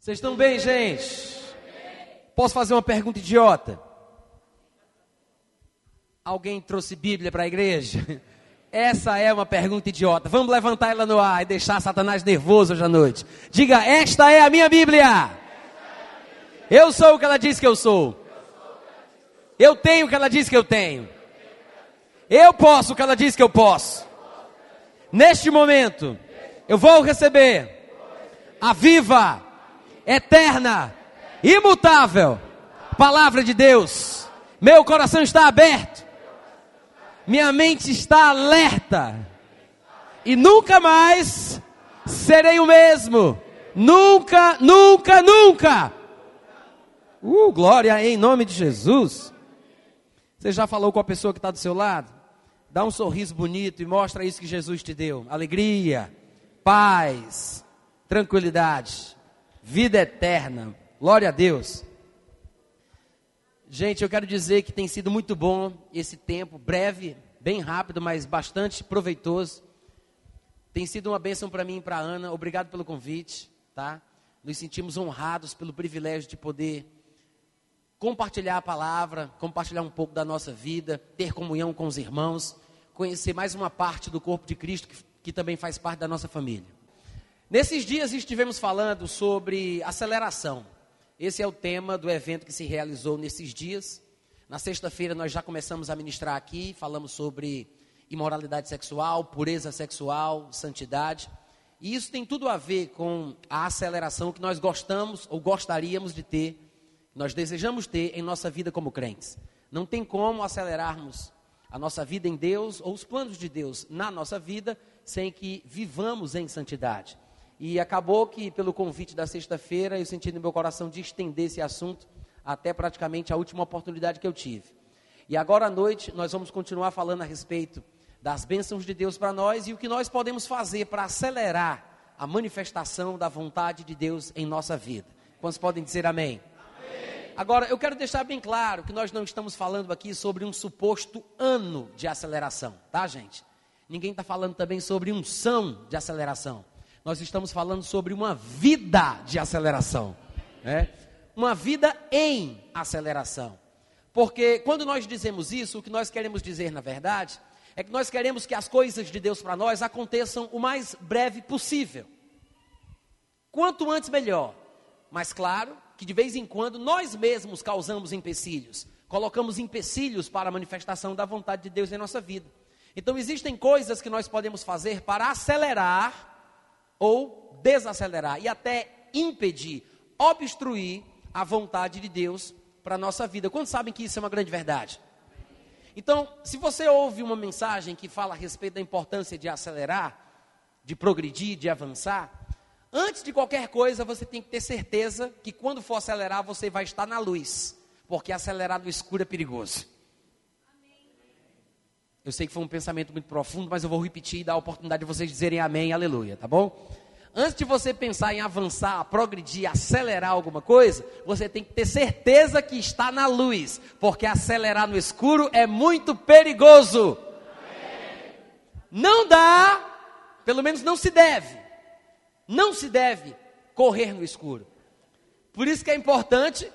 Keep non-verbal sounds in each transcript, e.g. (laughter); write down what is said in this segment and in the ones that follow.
Vocês estão bem, gente? Posso fazer uma pergunta idiota? Alguém trouxe Bíblia para a igreja? (laughs) Essa é uma pergunta idiota. Vamos levantar ela no ar e deixar Satanás nervoso hoje à noite. Diga: Esta é a minha Bíblia. Eu sou o que ela diz que eu sou. Eu tenho o que ela diz que eu tenho. Eu posso o que ela diz que eu posso. Neste momento, eu vou receber a viva, eterna, imutável palavra de Deus. Meu coração está aberto. Minha mente está alerta. E nunca mais serei o mesmo. Nunca, nunca, nunca. Uh, glória em nome de Jesus. Você já falou com a pessoa que está do seu lado? Dá um sorriso bonito e mostra isso que Jesus te deu: alegria, paz, tranquilidade, vida eterna. Glória a Deus. Gente, eu quero dizer que tem sido muito bom esse tempo, breve, bem rápido, mas bastante proveitoso. Tem sido uma bênção para mim e para Ana. Obrigado pelo convite, tá? Nos sentimos honrados pelo privilégio de poder compartilhar a palavra, compartilhar um pouco da nossa vida, ter comunhão com os irmãos, conhecer mais uma parte do corpo de Cristo que, que também faz parte da nossa família. Nesses dias estivemos falando sobre aceleração. Esse é o tema do evento que se realizou nesses dias. Na sexta-feira nós já começamos a ministrar aqui, falamos sobre imoralidade sexual, pureza sexual, santidade. E isso tem tudo a ver com a aceleração que nós gostamos ou gostaríamos de ter nós desejamos ter em nossa vida como crentes. Não tem como acelerarmos a nossa vida em Deus ou os planos de Deus na nossa vida sem que vivamos em santidade. E acabou que, pelo convite da sexta-feira, eu senti no meu coração de estender esse assunto até praticamente a última oportunidade que eu tive. E agora à noite nós vamos continuar falando a respeito das bênçãos de Deus para nós e o que nós podemos fazer para acelerar a manifestação da vontade de Deus em nossa vida. Quantos podem dizer amém? Agora, eu quero deixar bem claro que nós não estamos falando aqui sobre um suposto ano de aceleração, tá, gente? Ninguém está falando também sobre um são de aceleração. Nós estamos falando sobre uma vida de aceleração, né? Uma vida em aceleração. Porque quando nós dizemos isso, o que nós queremos dizer, na verdade, é que nós queremos que as coisas de Deus para nós aconteçam o mais breve possível. Quanto antes, melhor. Mas, claro, que de vez em quando nós mesmos causamos empecilhos, colocamos empecilhos para a manifestação da vontade de Deus em nossa vida. Então existem coisas que nós podemos fazer para acelerar ou desacelerar e até impedir, obstruir a vontade de Deus para a nossa vida. Quantos sabem que isso é uma grande verdade? Então, se você ouve uma mensagem que fala a respeito da importância de acelerar, de progredir, de avançar, Antes de qualquer coisa, você tem que ter certeza que quando for acelerar, você vai estar na luz. Porque acelerar no escuro é perigoso. Eu sei que foi um pensamento muito profundo, mas eu vou repetir e dar a oportunidade de vocês dizerem amém, aleluia, tá bom? Antes de você pensar em avançar, progredir, acelerar alguma coisa, você tem que ter certeza que está na luz, porque acelerar no escuro é muito perigoso. Não dá, pelo menos não se deve, não se deve correr no escuro. Por isso que é importante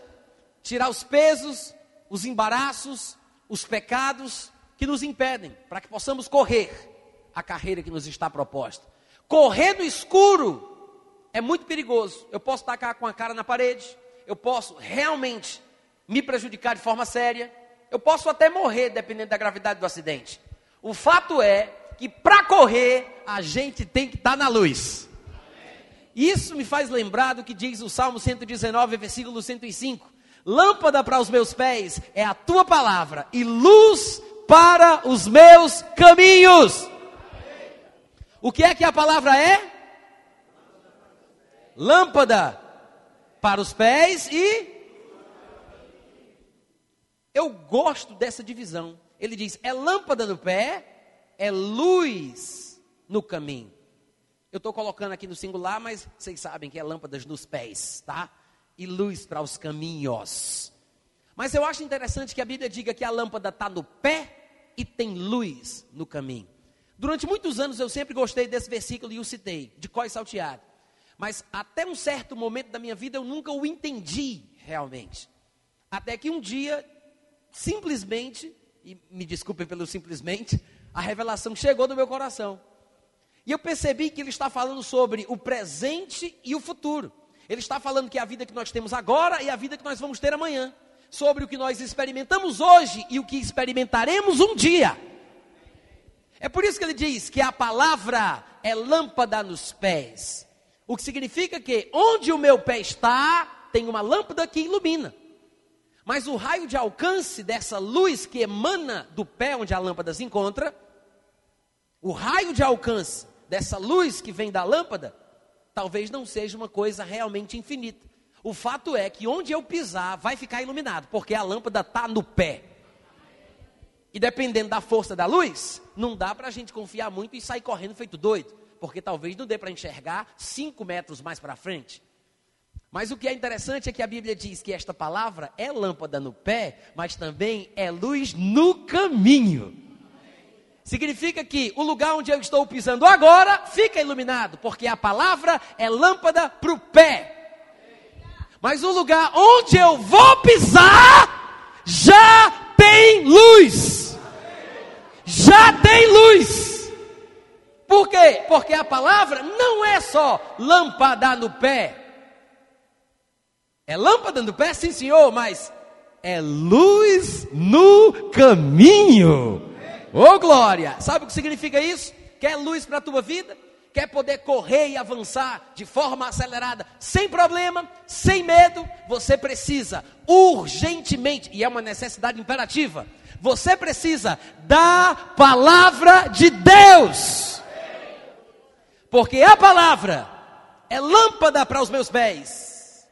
tirar os pesos, os embaraços, os pecados que nos impedem, para que possamos correr a carreira que nos está proposta. Correr no escuro é muito perigoso. Eu posso tacar com a cara na parede, eu posso realmente me prejudicar de forma séria, eu posso até morrer, dependendo da gravidade do acidente. O fato é que para correr, a gente tem que estar tá na luz. Isso me faz lembrar do que diz o Salmo 119, versículo 105. Lâmpada para os meus pés é a tua palavra e luz para os meus caminhos. O que é que a palavra é? Lâmpada para os pés e. Eu gosto dessa divisão. Ele diz: é lâmpada no pé, é luz no caminho. Eu estou colocando aqui no singular, mas vocês sabem que é lâmpadas nos pés, tá? E luz para os caminhos. Mas eu acho interessante que a Bíblia diga que a lâmpada está no pé e tem luz no caminho. Durante muitos anos eu sempre gostei desse versículo e o citei, de có salteado. Mas até um certo momento da minha vida eu nunca o entendi realmente. Até que um dia, simplesmente, e me desculpem pelo simplesmente, a revelação chegou no meu coração. E eu percebi que ele está falando sobre o presente e o futuro. Ele está falando que é a vida que nós temos agora e a vida que nós vamos ter amanhã. Sobre o que nós experimentamos hoje e o que experimentaremos um dia. É por isso que ele diz que a palavra é lâmpada nos pés. O que significa que onde o meu pé está, tem uma lâmpada que ilumina. Mas o raio de alcance dessa luz que emana do pé onde a lâmpada se encontra, o raio de alcance dessa luz que vem da lâmpada, talvez não seja uma coisa realmente infinita. O fato é que onde eu pisar vai ficar iluminado, porque a lâmpada está no pé. E dependendo da força da luz, não dá para a gente confiar muito e sair correndo feito doido, porque talvez não dê para enxergar cinco metros mais para frente. Mas o que é interessante é que a Bíblia diz que esta palavra é lâmpada no pé, mas também é luz no caminho. Significa que o lugar onde eu estou pisando agora fica iluminado, porque a palavra é lâmpada para o pé. Mas o lugar onde eu vou pisar já tem luz. Já tem luz. Por quê? Porque a palavra não é só lâmpada no pé. É lâmpada no pé, sim, senhor, mas é luz no caminho. Ô oh, glória! Sabe o que significa isso? Quer luz para a tua vida? Quer poder correr e avançar de forma acelerada, sem problema, sem medo? Você precisa urgentemente, e é uma necessidade imperativa, você precisa da palavra de Deus. Porque a palavra é lâmpada para os meus pés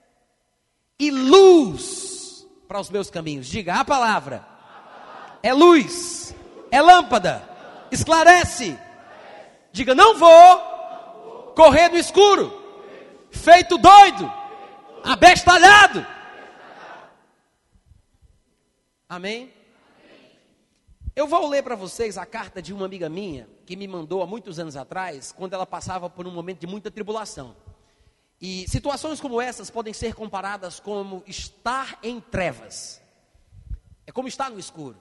e luz para os meus caminhos. Diga, a palavra é luz é lâmpada, esclarece. Diga: não vou correr no escuro, feito doido, abestalhado. Amém? Eu vou ler para vocês a carta de uma amiga minha que me mandou há muitos anos atrás, quando ela passava por um momento de muita tribulação. E situações como essas podem ser comparadas como estar em trevas. É como estar no escuro.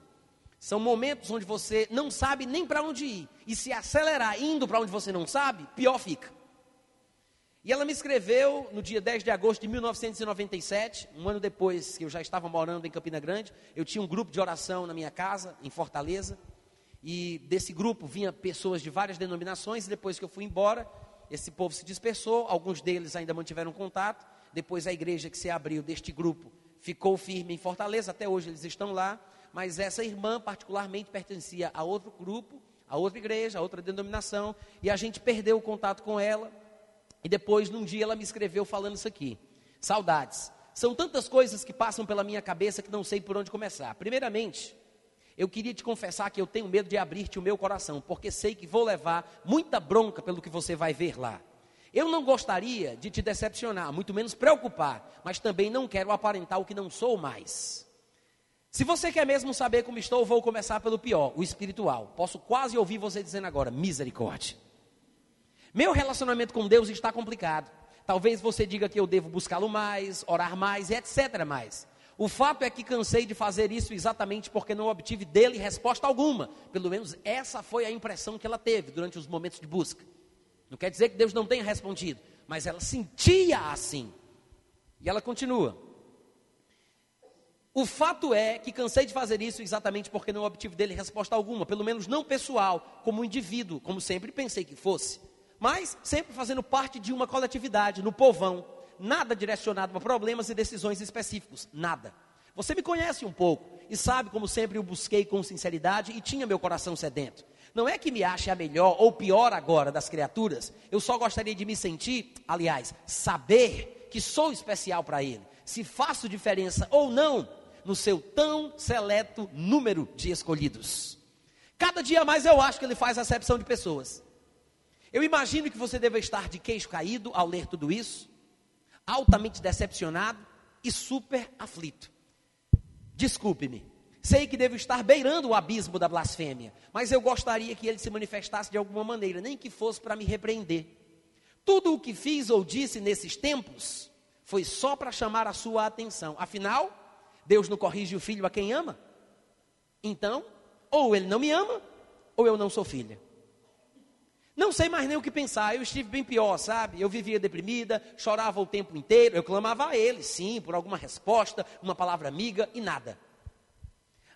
São momentos onde você não sabe nem para onde ir. E se acelerar indo para onde você não sabe, pior fica. E ela me escreveu no dia 10 de agosto de 1997, um ano depois que eu já estava morando em Campina Grande. Eu tinha um grupo de oração na minha casa, em Fortaleza. E desse grupo vinha pessoas de várias denominações. E depois que eu fui embora, esse povo se dispersou. Alguns deles ainda mantiveram contato. Depois a igreja que se abriu deste grupo ficou firme em Fortaleza. Até hoje eles estão lá mas essa irmã particularmente pertencia a outro grupo, a outra igreja, a outra denominação, e a gente perdeu o contato com ela. E depois, num dia, ela me escreveu falando isso aqui: saudades. São tantas coisas que passam pela minha cabeça que não sei por onde começar. Primeiramente, eu queria te confessar que eu tenho medo de abrir-te o meu coração, porque sei que vou levar muita bronca pelo que você vai ver lá. Eu não gostaria de te decepcionar, muito menos preocupar, mas também não quero aparentar o que não sou mais. Se você quer mesmo saber como estou, vou começar pelo pior, o espiritual. Posso quase ouvir você dizendo agora: misericórdia. Meu relacionamento com Deus está complicado. Talvez você diga que eu devo buscá-lo mais, orar mais etc. mais. O fato é que cansei de fazer isso exatamente porque não obtive dele resposta alguma. Pelo menos essa foi a impressão que ela teve durante os momentos de busca. Não quer dizer que Deus não tenha respondido, mas ela sentia assim. E ela continua. O fato é que cansei de fazer isso exatamente porque não obtive dele resposta alguma, pelo menos não pessoal, como indivíduo, como sempre pensei que fosse, mas sempre fazendo parte de uma coletividade, no povão, nada direcionado para problemas e decisões específicos, nada. Você me conhece um pouco e sabe como sempre eu busquei com sinceridade e tinha meu coração sedento. Não é que me ache a melhor ou pior agora das criaturas, eu só gostaria de me sentir, aliás, saber que sou especial para ele. Se faço diferença ou não, no seu tão seleto número de escolhidos. Cada dia mais eu acho que ele faz acepção de pessoas. Eu imagino que você deve estar de queixo caído ao ler tudo isso, altamente decepcionado e super aflito. Desculpe-me, sei que devo estar beirando o abismo da blasfêmia, mas eu gostaria que ele se manifestasse de alguma maneira, nem que fosse para me repreender. Tudo o que fiz ou disse nesses tempos foi só para chamar a sua atenção. Afinal, Deus não corrige o filho a quem ama. Então, ou ele não me ama, ou eu não sou filha. Não sei mais nem o que pensar. Eu estive bem pior, sabe? Eu vivia deprimida, chorava o tempo inteiro. Eu clamava a ele, sim, por alguma resposta, uma palavra amiga e nada.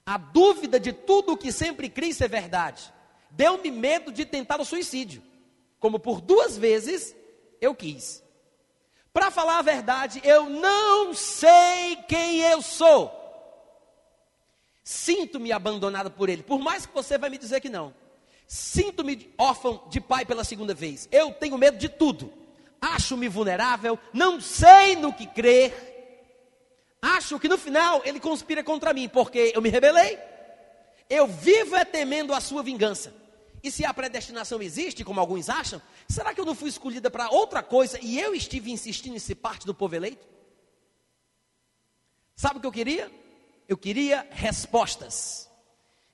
A dúvida de tudo o que sempre criei ser verdade deu-me medo de tentar o suicídio, como por duas vezes eu quis. Para falar a verdade, eu não sei quem eu sou. Sinto-me abandonado por ele, por mais que você vai me dizer que não. Sinto-me órfão de pai pela segunda vez. Eu tenho medo de tudo. Acho-me vulnerável, não sei no que crer. Acho que no final ele conspira contra mim, porque eu me rebelei. Eu vivo é temendo a sua vingança. E se a predestinação existe, como alguns acham, será que eu não fui escolhida para outra coisa e eu estive insistindo em ser parte do povo eleito? Sabe o que eu queria? Eu queria respostas.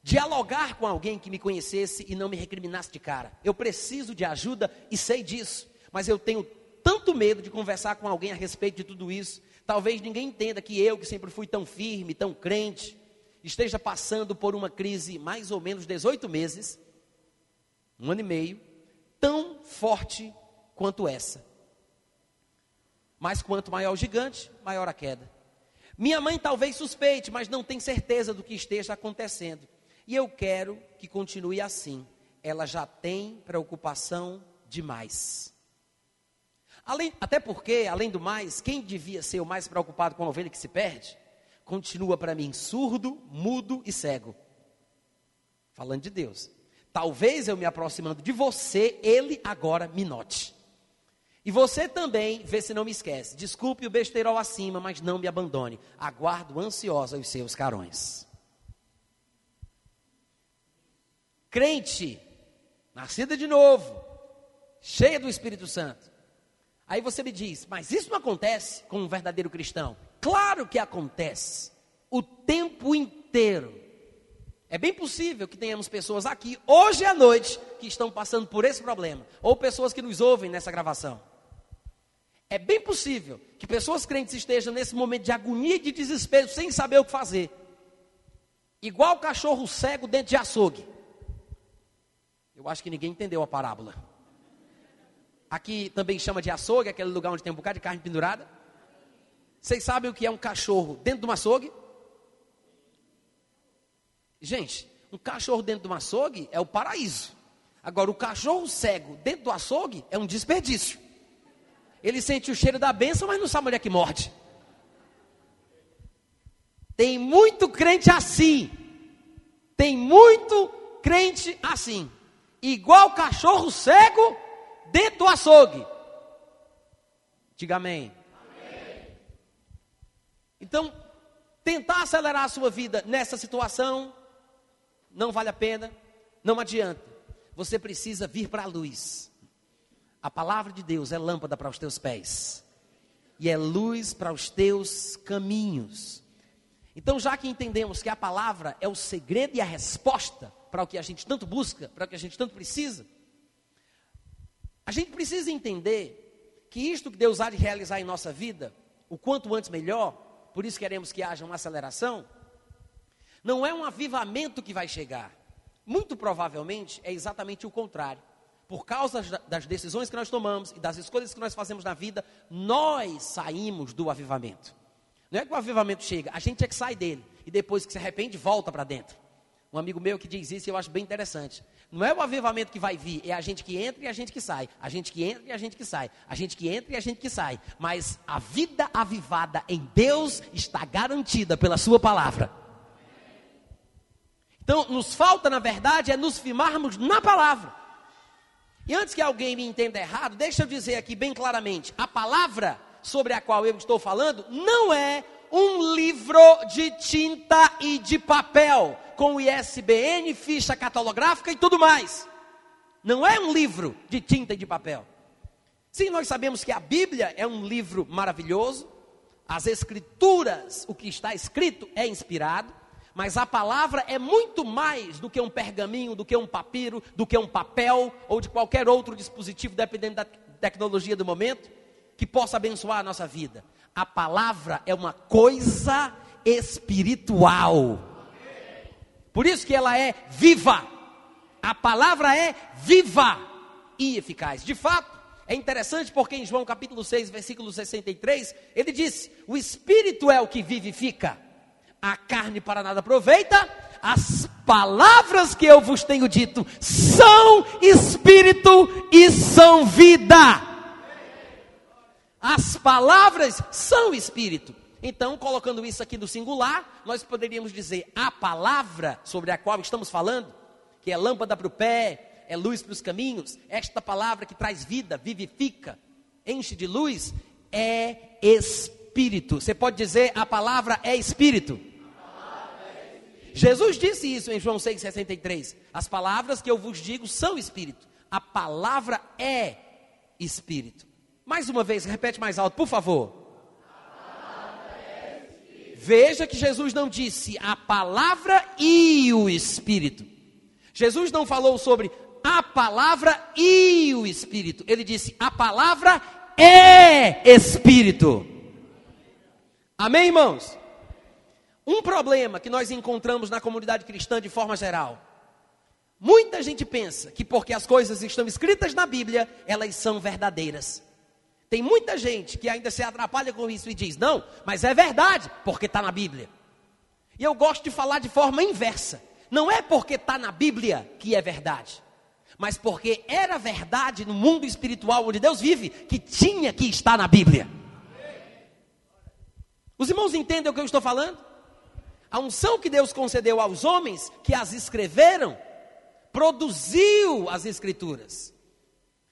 Dialogar com alguém que me conhecesse e não me recriminasse de cara. Eu preciso de ajuda e sei disso, mas eu tenho tanto medo de conversar com alguém a respeito de tudo isso. Talvez ninguém entenda que eu, que sempre fui tão firme, tão crente, esteja passando por uma crise mais ou menos 18 meses, um ano e meio, tão forte quanto essa. Mas quanto maior o gigante, maior a queda. Minha mãe talvez suspeite, mas não tem certeza do que esteja acontecendo. E eu quero que continue assim. Ela já tem preocupação demais. Além, até porque, além do mais, quem devia ser o mais preocupado com a ovelha que se perde, continua para mim surdo, mudo e cego. Falando de Deus. Talvez eu me aproximando de você, ele agora me note. E você também, vê se não me esquece. Desculpe o besteirol acima, mas não me abandone. Aguardo ansiosa os seus carões. Crente, nascida de novo, cheia do Espírito Santo. Aí você me diz, mas isso não acontece com um verdadeiro cristão? Claro que acontece, o tempo inteiro. É bem possível que tenhamos pessoas aqui, hoje à noite, que estão passando por esse problema, ou pessoas que nos ouvem nessa gravação. É bem possível que pessoas crentes estejam nesse momento de agonia e de desespero, sem saber o que fazer. Igual cachorro cego dentro de açougue. Eu acho que ninguém entendeu a parábola. Aqui também chama de açougue, aquele lugar onde tem um bocado de carne pendurada. Vocês sabem o que é um cachorro dentro de um açougue? Gente, um cachorro dentro de um açougue é o paraíso. Agora, o cachorro cego dentro do açougue é um desperdício. Ele sente o cheiro da bênção, mas não sabe onde é que morde. Tem muito crente assim. Tem muito crente assim igual cachorro cego dentro do açougue. Diga amém. amém. Então, tentar acelerar a sua vida nessa situação não vale a pena, não adianta. Você precisa vir para a luz. A palavra de Deus é lâmpada para os teus pés e é luz para os teus caminhos. Então, já que entendemos que a palavra é o segredo e a resposta para o que a gente tanto busca, para o que a gente tanto precisa. A gente precisa entender que isto que Deus há de realizar em nossa vida, o quanto antes melhor, por isso queremos que haja uma aceleração, não é um avivamento que vai chegar. Muito provavelmente é exatamente o contrário. Por causa das decisões que nós tomamos e das escolhas que nós fazemos na vida, nós saímos do avivamento. Não é que o avivamento chega, a gente é que sai dele. E depois que se arrepende, volta para dentro. Um amigo meu que diz isso e eu acho bem interessante. Não é o avivamento que vai vir, é a gente que entra e a gente que sai. A gente que entra e a gente que sai. A gente que entra e a gente que sai. Mas a vida avivada em Deus está garantida pela Sua palavra. Então, nos falta, na verdade, é nos firmarmos na palavra. E antes que alguém me entenda errado, deixa eu dizer aqui bem claramente: a palavra sobre a qual eu estou falando não é um livro de tinta e de papel com ISBN, ficha catalográfica e tudo mais. Não é um livro de tinta e de papel. Sim, nós sabemos que a Bíblia é um livro maravilhoso, as Escrituras, o que está escrito é inspirado, mas a palavra é muito mais do que um pergaminho, do que um papiro, do que um papel ou de qualquer outro dispositivo, dependendo da, tecnologia do momento, que possa abençoar a nossa vida. A palavra é uma coisa espiritual. Por isso que ela é viva. A palavra é viva e eficaz. De fato, é interessante porque em João capítulo 6, versículo 63, ele diz: O espírito é o que vivifica, a carne para nada aproveita, as palavras que eu vos tenho dito são espírito e são vida. As palavras são espírito. Então, colocando isso aqui no singular, nós poderíamos dizer a palavra sobre a qual estamos falando, que é lâmpada para o pé, é luz para os caminhos, esta palavra que traz vida, vivifica, enche de luz, é espírito. Você pode dizer a palavra é espírito. Jesus disse isso em João 6,63. As palavras que eu vos digo são espírito. A palavra é espírito. Mais uma vez, repete mais alto, por favor. Veja que Jesus não disse a palavra e o Espírito. Jesus não falou sobre a palavra e o Espírito. Ele disse a palavra é Espírito. Amém, irmãos? Um problema que nós encontramos na comunidade cristã de forma geral. Muita gente pensa que porque as coisas estão escritas na Bíblia, elas são verdadeiras. Tem muita gente que ainda se atrapalha com isso e diz: não, mas é verdade, porque está na Bíblia. E eu gosto de falar de forma inversa. Não é porque está na Bíblia que é verdade, mas porque era verdade no mundo espiritual onde Deus vive, que tinha que estar na Bíblia. Os irmãos entendem o que eu estou falando? A unção que Deus concedeu aos homens que as escreveram, produziu as Escrituras.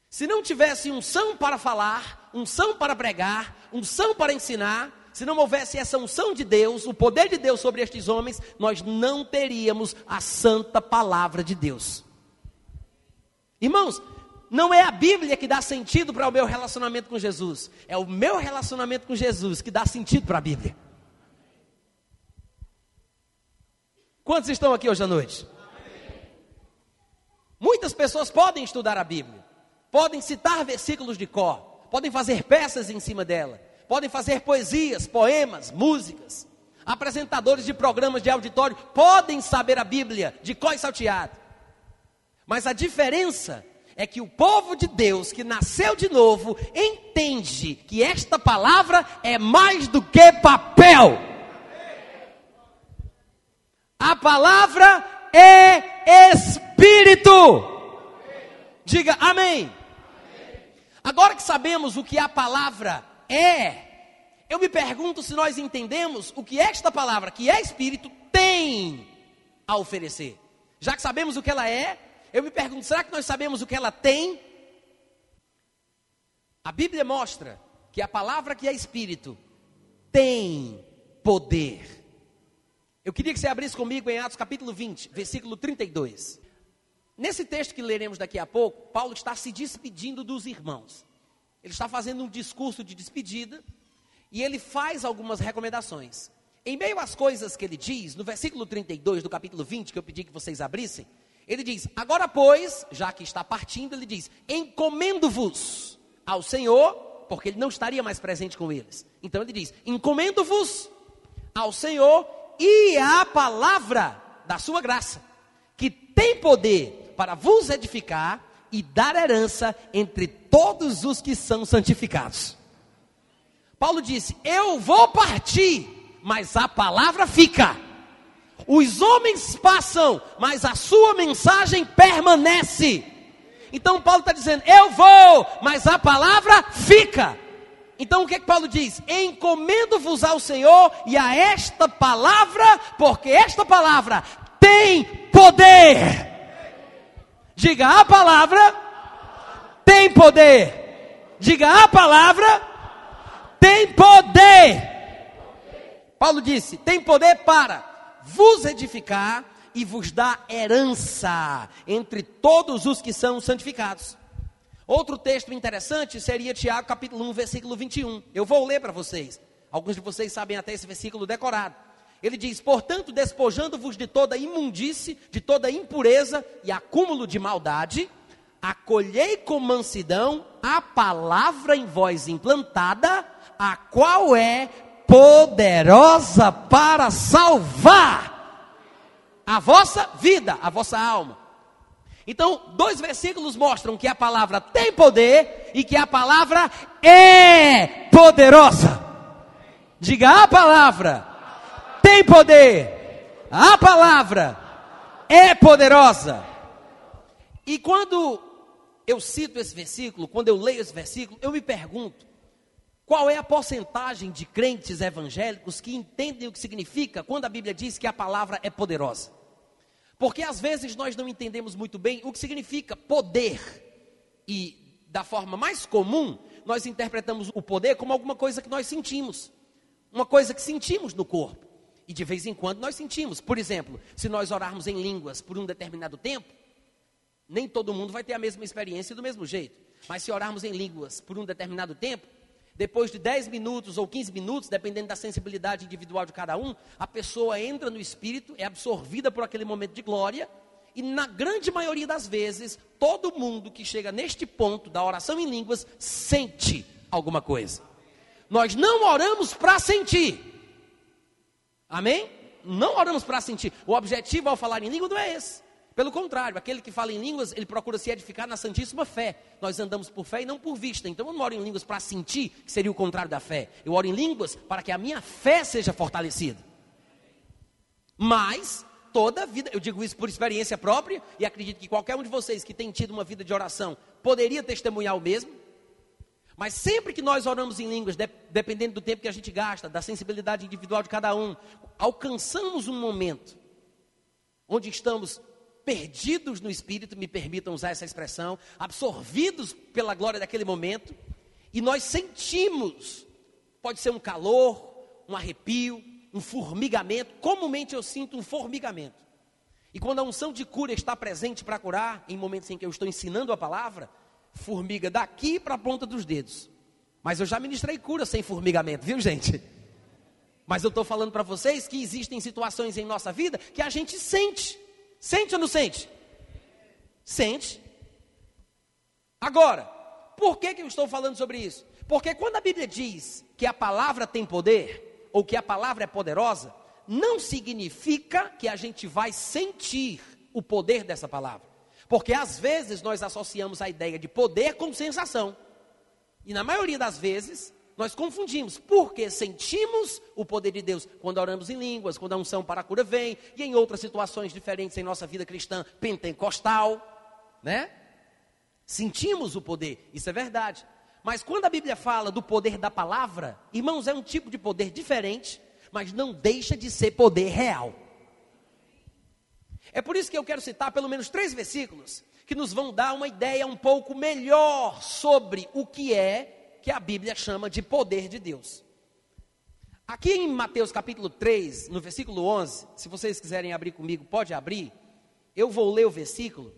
Se não tivesse unção para falar, unção para pregar, unção para ensinar, se não houvesse essa unção de Deus, o poder de Deus sobre estes homens, nós não teríamos a santa palavra de Deus. Irmãos, não é a Bíblia que dá sentido para o meu relacionamento com Jesus, é o meu relacionamento com Jesus que dá sentido para a Bíblia. Quantos estão aqui hoje à noite? Muitas pessoas podem estudar a Bíblia, podem citar versículos de cor, podem fazer peças em cima dela, podem fazer poesias, poemas, músicas. Apresentadores de programas de auditório podem saber a Bíblia de có e salteado. Mas a diferença é que o povo de Deus que nasceu de novo entende que esta palavra é mais do que papel. A palavra é espírito. Diga amém. Agora que sabemos o que a palavra é, eu me pergunto se nós entendemos o que esta palavra, que é espírito, tem a oferecer. Já que sabemos o que ela é, eu me pergunto, será que nós sabemos o que ela tem? A Bíblia mostra que a palavra que é espírito tem poder. Eu queria que você abrisse comigo em Atos capítulo 20, versículo 32. Nesse texto que leremos daqui a pouco, Paulo está se despedindo dos irmãos. Ele está fazendo um discurso de despedida e ele faz algumas recomendações. Em meio às coisas que ele diz, no versículo 32 do capítulo 20, que eu pedi que vocês abrissem, ele diz: Agora, pois, já que está partindo, ele diz: Encomendo-vos ao Senhor, porque ele não estaria mais presente com eles. Então ele diz: Encomendo-vos ao Senhor e à palavra da sua graça, que tem poder para vos edificar e dar herança entre todos os que são santificados. Paulo disse: Eu vou partir, mas a palavra fica. Os homens passam, mas a sua mensagem permanece. Então Paulo está dizendo: Eu vou, mas a palavra fica. Então o que, é que Paulo diz? Encomendo-vos ao Senhor e a esta palavra, porque esta palavra tem poder. Diga a palavra tem poder. Diga a palavra tem poder. Paulo disse: tem poder para vos edificar e vos dar herança entre todos os que são santificados. Outro texto interessante seria Tiago capítulo 1, versículo 21. Eu vou ler para vocês. Alguns de vocês sabem até esse versículo decorado. Ele diz: Portanto, despojando-vos de toda imundície, de toda impureza e acúmulo de maldade, acolhei com mansidão a palavra em vós implantada, a qual é poderosa para salvar a vossa vida, a vossa alma. Então, dois versículos mostram que a palavra tem poder e que a palavra é poderosa. Diga a palavra tem poder, a palavra é poderosa. E quando eu cito esse versículo, quando eu leio esse versículo, eu me pergunto: qual é a porcentagem de crentes evangélicos que entendem o que significa quando a Bíblia diz que a palavra é poderosa? Porque às vezes nós não entendemos muito bem o que significa poder. E da forma mais comum, nós interpretamos o poder como alguma coisa que nós sentimos. Uma coisa que sentimos no corpo. E de vez em quando nós sentimos. Por exemplo, se nós orarmos em línguas por um determinado tempo, nem todo mundo vai ter a mesma experiência do mesmo jeito. Mas se orarmos em línguas por um determinado tempo, depois de 10 minutos ou 15 minutos, dependendo da sensibilidade individual de cada um, a pessoa entra no espírito, é absorvida por aquele momento de glória, e na grande maioria das vezes, todo mundo que chega neste ponto da oração em línguas sente alguma coisa. Nós não oramos para sentir. Amém? Não oramos para sentir. O objetivo ao falar em língua não é esse. Pelo contrário, aquele que fala em línguas, ele procura se edificar na santíssima fé. Nós andamos por fé e não por vista. Então eu não oro em línguas para sentir, que seria o contrário da fé. Eu oro em línguas para que a minha fé seja fortalecida. Mas, toda a vida, eu digo isso por experiência própria, e acredito que qualquer um de vocês que tem tido uma vida de oração poderia testemunhar o mesmo. Mas sempre que nós oramos em línguas, dependendo do tempo que a gente gasta, da sensibilidade individual de cada um, alcançamos um momento onde estamos perdidos no espírito, me permitam usar essa expressão, absorvidos pela glória daquele momento, e nós sentimos, pode ser um calor, um arrepio, um formigamento, comumente eu sinto um formigamento. E quando a unção de cura está presente para curar, em momentos em que eu estou ensinando a palavra, formiga daqui para a ponta dos dedos. Mas eu já ministrei cura sem formigamento, viu gente? Mas eu estou falando para vocês que existem situações em nossa vida que a gente sente. Sente ou não sente? Sente. Agora, por que, que eu estou falando sobre isso? Porque quando a Bíblia diz que a palavra tem poder, ou que a palavra é poderosa, não significa que a gente vai sentir o poder dessa palavra. Porque às vezes nós associamos a ideia de poder com sensação. E na maioria das vezes, nós confundimos, porque sentimos o poder de Deus quando oramos em línguas, quando a unção para a cura vem, e em outras situações diferentes em nossa vida cristã pentecostal, né? Sentimos o poder, isso é verdade. Mas quando a Bíblia fala do poder da palavra, irmãos, é um tipo de poder diferente, mas não deixa de ser poder real. É por isso que eu quero citar pelo menos três versículos que nos vão dar uma ideia um pouco melhor sobre o que é que a Bíblia chama de poder de Deus. Aqui em Mateus capítulo 3, no versículo 11, se vocês quiserem abrir comigo, pode abrir. Eu vou ler o versículo.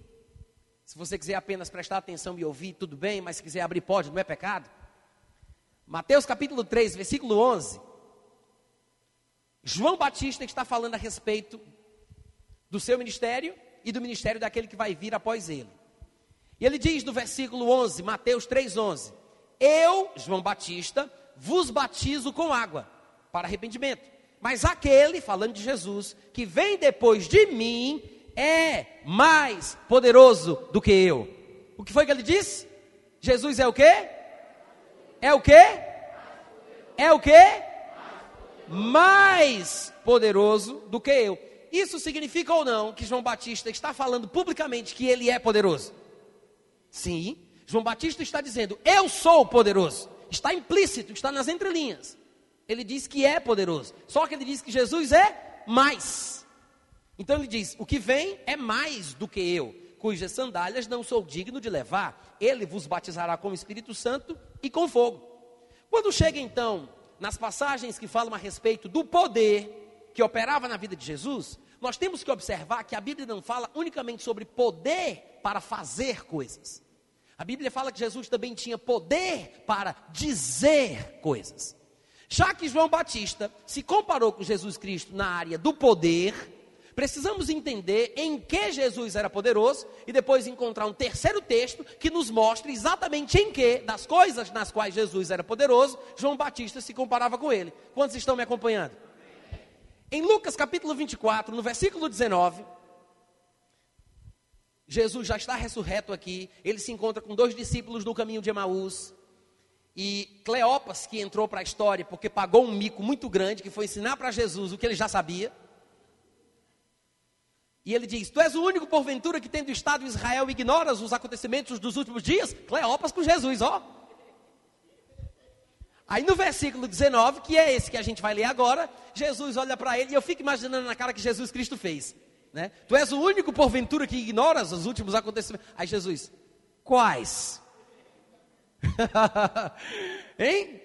Se você quiser apenas prestar atenção e ouvir, tudo bem, mas se quiser abrir, pode, não é pecado. Mateus capítulo 3, versículo 11. João Batista está falando a respeito do seu ministério e do ministério daquele que vai vir após ele. E ele diz no versículo 11, Mateus 11: eu, João Batista, vos batizo com água para arrependimento. Mas aquele, falando de Jesus, que vem depois de mim, é mais poderoso do que eu. O que foi que ele disse? Jesus é o quê? É o quê? É o quê? Mais poderoso do que eu. Isso significa ou não que João Batista está falando publicamente que ele é poderoso? Sim, João Batista está dizendo: Eu sou poderoso. Está implícito, está nas entrelinhas. Ele diz que é poderoso. Só que ele diz que Jesus é mais. Então ele diz: O que vem é mais do que eu, cujas sandálias não sou digno de levar. Ele vos batizará com o Espírito Santo e com fogo. Quando chega então nas passagens que falam a respeito do poder que operava na vida de Jesus, nós temos que observar que a Bíblia não fala unicamente sobre poder para fazer coisas. A Bíblia fala que Jesus também tinha poder para dizer coisas. Já que João Batista se comparou com Jesus Cristo na área do poder, Precisamos entender em que Jesus era poderoso e depois encontrar um terceiro texto que nos mostre exatamente em que, das coisas nas quais Jesus era poderoso, João Batista se comparava com ele. Quantos estão me acompanhando? Em Lucas capítulo 24, no versículo 19, Jesus já está ressurreto aqui, ele se encontra com dois discípulos no caminho de Emaús. E Cleopas, que entrou para a história porque pagou um mico muito grande, que foi ensinar para Jesus o que ele já sabia. E ele diz: Tu és o único, porventura, que tendo estado em Israel, ignoras os acontecimentos dos últimos dias? Cleopas com Jesus, ó. Aí no versículo 19, que é esse que a gente vai ler agora, Jesus olha para ele e eu fico imaginando na cara que Jesus Cristo fez. Né? Tu és o único, porventura, que ignoras os últimos acontecimentos. Aí Jesus, quais? (laughs) hein?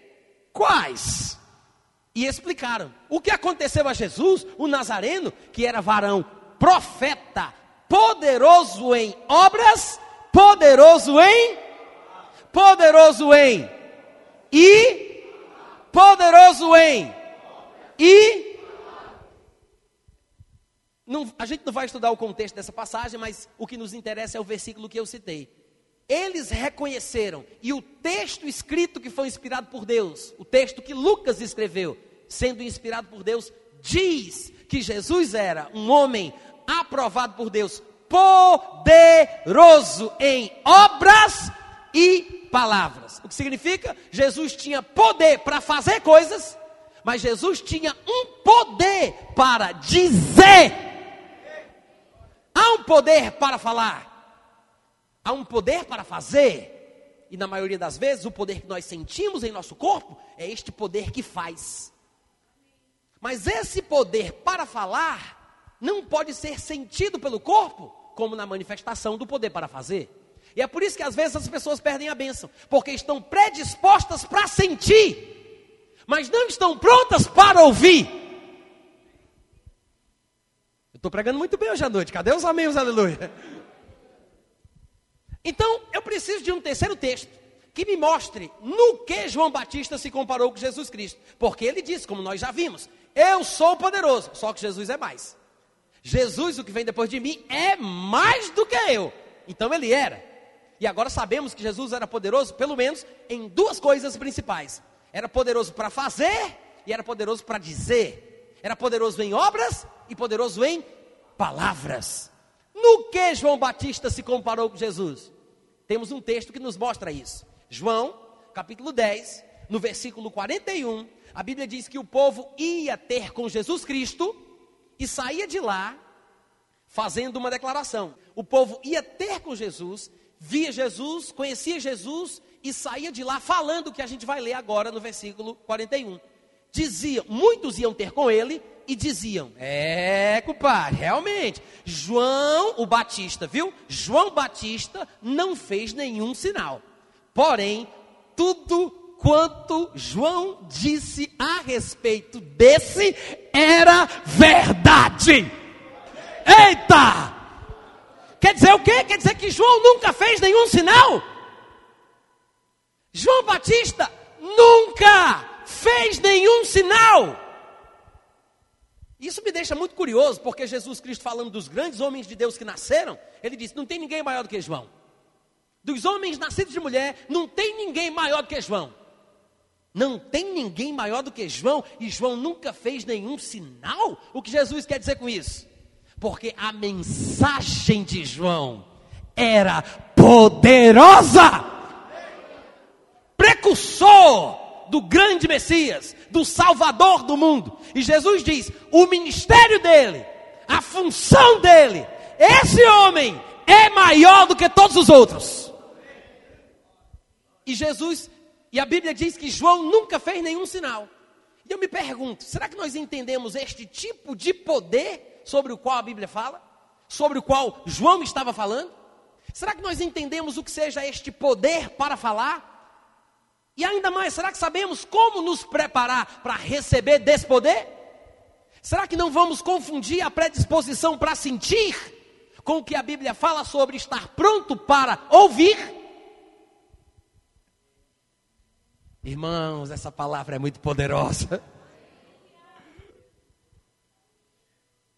Quais? E explicaram. O que aconteceu a Jesus, o Nazareno, que era varão profeta, poderoso em obras, poderoso em, poderoso em, e, poderoso em, e. Não, a gente não vai estudar o contexto dessa passagem, mas o que nos interessa é o versículo que eu citei. Eles reconheceram, e o texto escrito que foi inspirado por Deus, o texto que Lucas escreveu, sendo inspirado por Deus, diz que Jesus era um homem aprovado por Deus, poderoso em obras e palavras. O que significa? Jesus tinha poder para fazer coisas, mas Jesus tinha um poder para dizer. Há um poder para falar, há um poder para fazer. E na maioria das vezes, o poder que nós sentimos em nosso corpo é este poder que faz. Mas esse poder para falar não pode ser sentido pelo corpo, como na manifestação do poder para fazer. E é por isso que às vezes as pessoas perdem a bênção, porque estão predispostas para sentir, mas não estão prontas para ouvir. Eu estou pregando muito bem hoje à noite, cadê os amigos, aleluia? Então, eu preciso de um terceiro texto que me mostre no que João Batista se comparou com Jesus Cristo. Porque ele disse, como nós já vimos, eu sou poderoso, só que Jesus é mais. Jesus, o que vem depois de mim, é mais do que eu. Então ele era. E agora sabemos que Jesus era poderoso, pelo menos, em duas coisas principais: era poderoso para fazer e era poderoso para dizer. Era poderoso em obras e poderoso em palavras. No que João Batista se comparou com Jesus? Temos um texto que nos mostra isso. João, capítulo 10, no versículo 41, a Bíblia diz que o povo ia ter com Jesus Cristo e saía de lá fazendo uma declaração. O povo ia ter com Jesus, via Jesus, conhecia Jesus e saía de lá falando o que a gente vai ler agora no versículo 41. Diziam, muitos iam ter com ele e diziam: É, compadre, realmente, João o Batista, viu? João Batista não fez nenhum sinal. Porém, tudo quanto João disse a respeito desse era verdade. Eita! Quer dizer o quê? Quer dizer que João nunca fez nenhum sinal? João Batista nunca fez nenhum sinal. Isso me deixa muito curioso, porque Jesus Cristo, falando dos grandes homens de Deus que nasceram, ele disse: Não tem ninguém maior do que João. Dos homens nascidos de mulher, não tem ninguém maior do que João. Não tem ninguém maior do que João, e João nunca fez nenhum sinal. O que Jesus quer dizer com isso? Porque a mensagem de João era poderosa, precursor do grande Messias, do Salvador do mundo. E Jesus diz: o ministério dele, a função dele, esse homem é maior do que todos os outros. E Jesus e a Bíblia diz que João nunca fez nenhum sinal. E eu me pergunto: será que nós entendemos este tipo de poder sobre o qual a Bíblia fala? Sobre o qual João estava falando? Será que nós entendemos o que seja este poder para falar? E ainda mais, será que sabemos como nos preparar para receber desse poder? Será que não vamos confundir a predisposição para sentir com o que a Bíblia fala sobre estar pronto para ouvir? Irmãos, essa palavra é muito poderosa.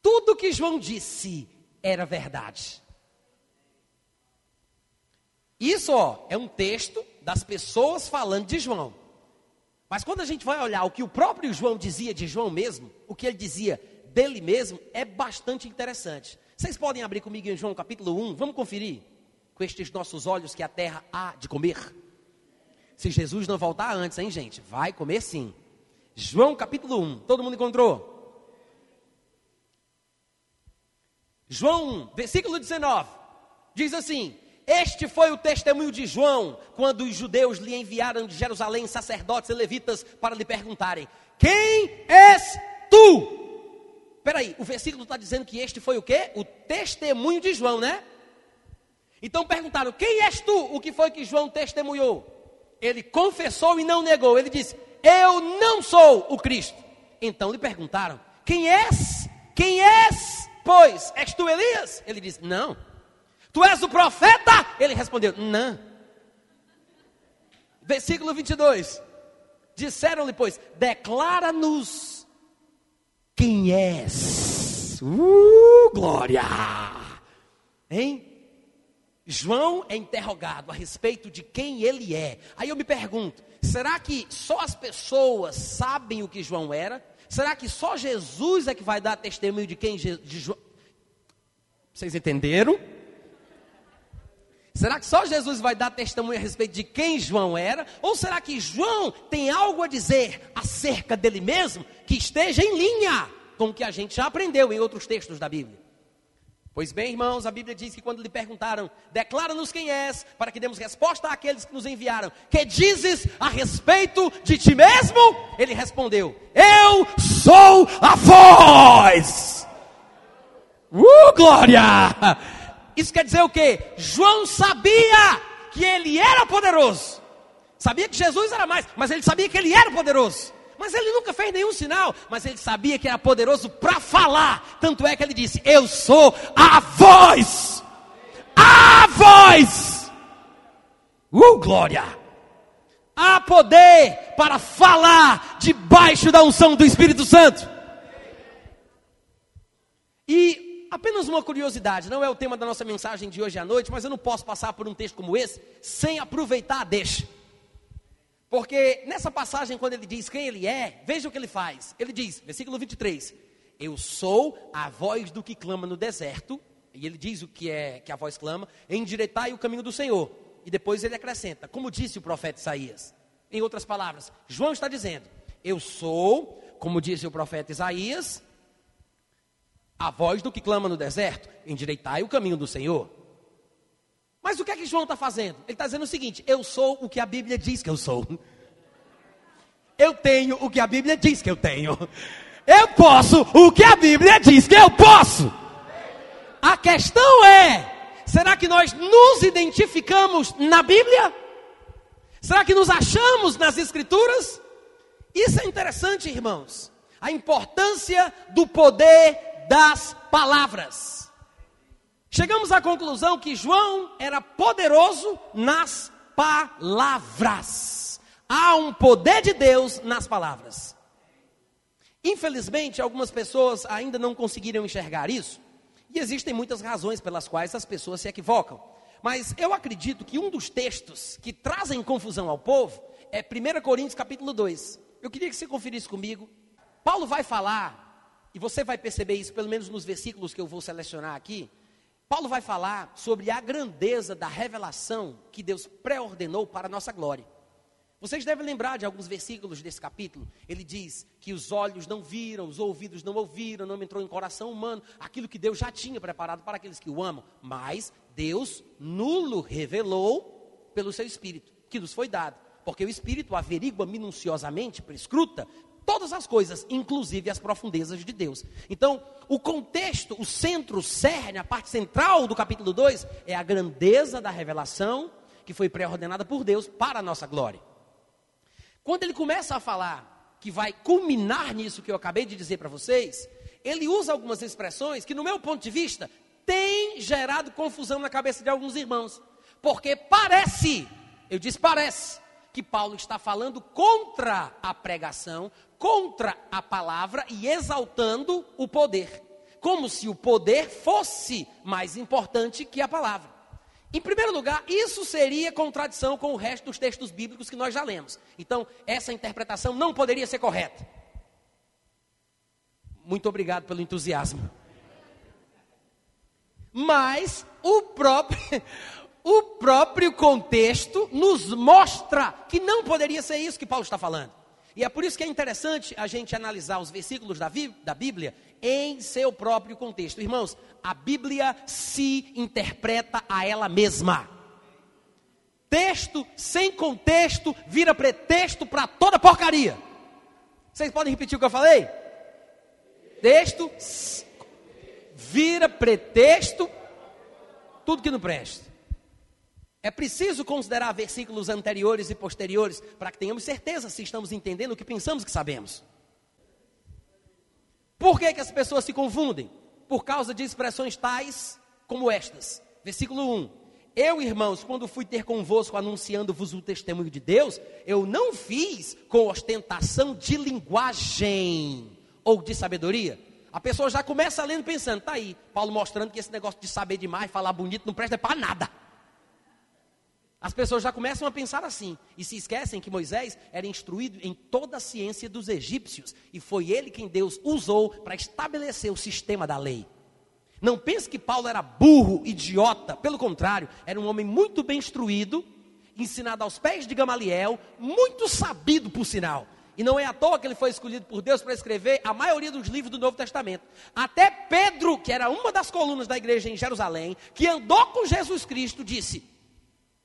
Tudo que João disse era verdade. Isso, ó, é um texto das pessoas falando de João. Mas quando a gente vai olhar o que o próprio João dizia de João mesmo, o que ele dizia dele mesmo, é bastante interessante. Vocês podem abrir comigo em João capítulo 1, vamos conferir? Com estes nossos olhos que a terra há de comer. Se Jesus não voltar antes, hein, gente? Vai comer sim. João capítulo 1, todo mundo encontrou? João 1, versículo 19, diz assim: Este foi o testemunho de João, quando os judeus lhe enviaram de Jerusalém sacerdotes e levitas para lhe perguntarem: Quem és tu? Peraí, o versículo está dizendo que este foi o quê? O testemunho de João, né? Então perguntaram: Quem és tu? O que foi que João testemunhou? Ele confessou e não negou. Ele disse: Eu não sou o Cristo. Então lhe perguntaram: Quem és? Quem és? Pois, és tu Elias? Ele disse: Não. Tu és o profeta? Ele respondeu: Não. Versículo 22. Disseram-lhe, pois, declara-nos quem és? Uh, glória! Hein? João é interrogado a respeito de quem ele é. Aí eu me pergunto: será que só as pessoas sabem o que João era? Será que só Jesus é que vai dar testemunho de quem de João? Vocês entenderam? Será que só Jesus vai dar testemunho a respeito de quem João era? Ou será que João tem algo a dizer acerca dele mesmo que esteja em linha com o que a gente já aprendeu em outros textos da Bíblia. Pois bem, irmãos, a Bíblia diz que quando lhe perguntaram, declara-nos quem és, para que demos resposta àqueles que nos enviaram, que dizes a respeito de ti mesmo? Ele respondeu: Eu sou a voz. Uh, glória! Isso quer dizer o quê? João sabia que ele era poderoso. Sabia que Jesus era mais, mas ele sabia que ele era poderoso. Mas ele nunca fez nenhum sinal, mas ele sabia que era poderoso para falar. Tanto é que ele disse: Eu sou a voz. A voz. Uh, glória. Há poder para falar debaixo da unção do Espírito Santo. E apenas uma curiosidade, não é o tema da nossa mensagem de hoje à noite, mas eu não posso passar por um texto como esse sem aproveitar a deixa. Porque nessa passagem, quando ele diz quem ele é, veja o que ele faz. Ele diz, versículo 23, Eu sou a voz do que clama no deserto. E ele diz o que é que a voz clama: endireitai o caminho do Senhor. E depois ele acrescenta, como disse o profeta Isaías. Em outras palavras, João está dizendo: Eu sou, como disse o profeta Isaías, a voz do que clama no deserto: endireitai o caminho do Senhor. Mas o que é que João está fazendo? Ele está dizendo o seguinte: eu sou o que a Bíblia diz que eu sou. Eu tenho o que a Bíblia diz que eu tenho. Eu posso o que a Bíblia diz que eu posso. A questão é: será que nós nos identificamos na Bíblia? Será que nos achamos nas Escrituras? Isso é interessante, irmãos. A importância do poder das palavras. Chegamos à conclusão que João era poderoso nas palavras. Há um poder de Deus nas palavras. Infelizmente, algumas pessoas ainda não conseguiram enxergar isso, e existem muitas razões pelas quais as pessoas se equivocam. Mas eu acredito que um dos textos que trazem confusão ao povo é 1 Coríntios capítulo 2. Eu queria que você conferisse comigo. Paulo vai falar, e você vai perceber isso pelo menos nos versículos que eu vou selecionar aqui, Paulo vai falar sobre a grandeza da revelação que Deus pré-ordenou para a nossa glória. Vocês devem lembrar de alguns versículos desse capítulo. Ele diz que os olhos não viram, os ouvidos não ouviram, não entrou em coração humano aquilo que Deus já tinha preparado para aqueles que o amam. Mas Deus nulo revelou pelo seu Espírito, que nos foi dado. Porque o Espírito averigua minuciosamente, prescruta todas as coisas, inclusive as profundezas de Deus. Então, o contexto, o centro, o cerne, a parte central do capítulo 2 é a grandeza da revelação que foi pré-ordenada por Deus para a nossa glória. Quando ele começa a falar que vai culminar nisso que eu acabei de dizer para vocês, ele usa algumas expressões que, no meu ponto de vista, tem gerado confusão na cabeça de alguns irmãos. Porque parece, eu disse parece, que Paulo está falando contra a pregação, contra a palavra e exaltando o poder. como se o poder fosse mais importante que a palavra. Em primeiro lugar, isso seria contradição com o resto dos textos bíblicos que nós já lemos. Então, essa interpretação não poderia ser correta. Muito obrigado pelo entusiasmo. Mas o próprio, o próprio contexto nos mostra que não poderia ser isso que Paulo está falando. E é por isso que é interessante a gente analisar os versículos da, da Bíblia em seu próprio contexto. Irmãos, a Bíblia se interpreta a ela mesma. Texto sem contexto vira pretexto para toda porcaria. Vocês podem repetir o que eu falei? Texto vira pretexto tudo que não presta. É preciso considerar versículos anteriores e posteriores para que tenhamos certeza se estamos entendendo o que pensamos que sabemos. Por que, que as pessoas se confundem? Por causa de expressões tais como estas. Versículo 1. Eu, irmãos, quando fui ter convosco anunciando-vos o testemunho de Deus, eu não fiz com ostentação de linguagem ou de sabedoria. A pessoa já começa lendo pensando, tá aí, Paulo mostrando que esse negócio de saber demais, falar bonito, não presta para nada. As pessoas já começam a pensar assim e se esquecem que Moisés era instruído em toda a ciência dos egípcios e foi ele quem Deus usou para estabelecer o sistema da lei. Não pense que Paulo era burro, idiota, pelo contrário, era um homem muito bem instruído, ensinado aos pés de Gamaliel, muito sabido por sinal. E não é à toa que ele foi escolhido por Deus para escrever a maioria dos livros do Novo Testamento. Até Pedro, que era uma das colunas da igreja em Jerusalém, que andou com Jesus Cristo, disse: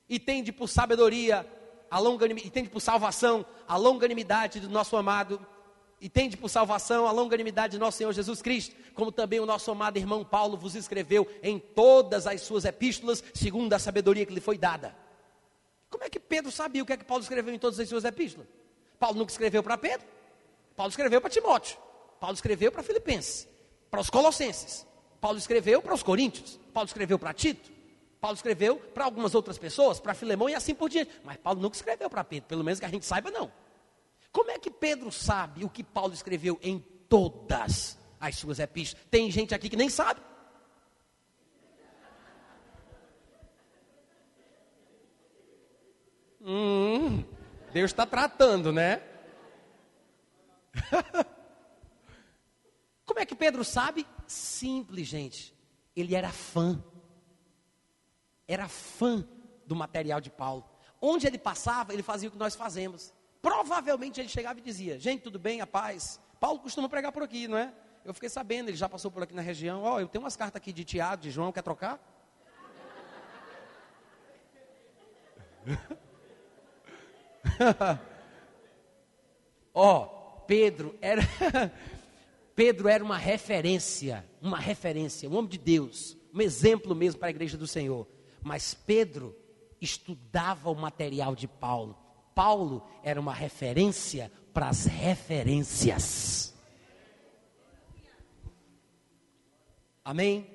e tende por sabedoria, a longanimidade, e tende por salvação a longanimidade do nosso amado, e tende por salvação a longanimidade do nosso Senhor Jesus Cristo, como também o nosso amado irmão Paulo vos escreveu em todas as suas epístolas, segundo a sabedoria que lhe foi dada. Como é que Pedro sabia o que é que Paulo escreveu em todas as suas epístolas? Paulo nunca escreveu para Pedro, Paulo escreveu para Timóteo, Paulo escreveu para Filipenses, para os Colossenses, Paulo escreveu para os Coríntios, Paulo escreveu para Tito, Paulo escreveu para algumas outras pessoas, para Filemão e assim por diante. Mas Paulo nunca escreveu para Pedro, pelo menos que a gente saiba, não. Como é que Pedro sabe o que Paulo escreveu em todas as suas epístolas? Tem gente aqui que nem sabe. Hum, Deus está tratando, né? (laughs) Como é que Pedro sabe? Simples, gente. Ele era fã era fã do material de Paulo. Onde ele passava, ele fazia o que nós fazemos. Provavelmente ele chegava e dizia: Gente, tudo bem, a paz. Paulo costuma pregar por aqui, não é? Eu fiquei sabendo, ele já passou por aqui na região. Ó, oh, eu tenho umas cartas aqui de Tiago, de João, quer trocar? (laughs) Ó, oh, Pedro era (laughs) Pedro era uma referência, uma referência, um homem de Deus, um exemplo mesmo para a igreja do Senhor. Mas Pedro estudava o material de Paulo. Paulo era uma referência para as referências. Amém?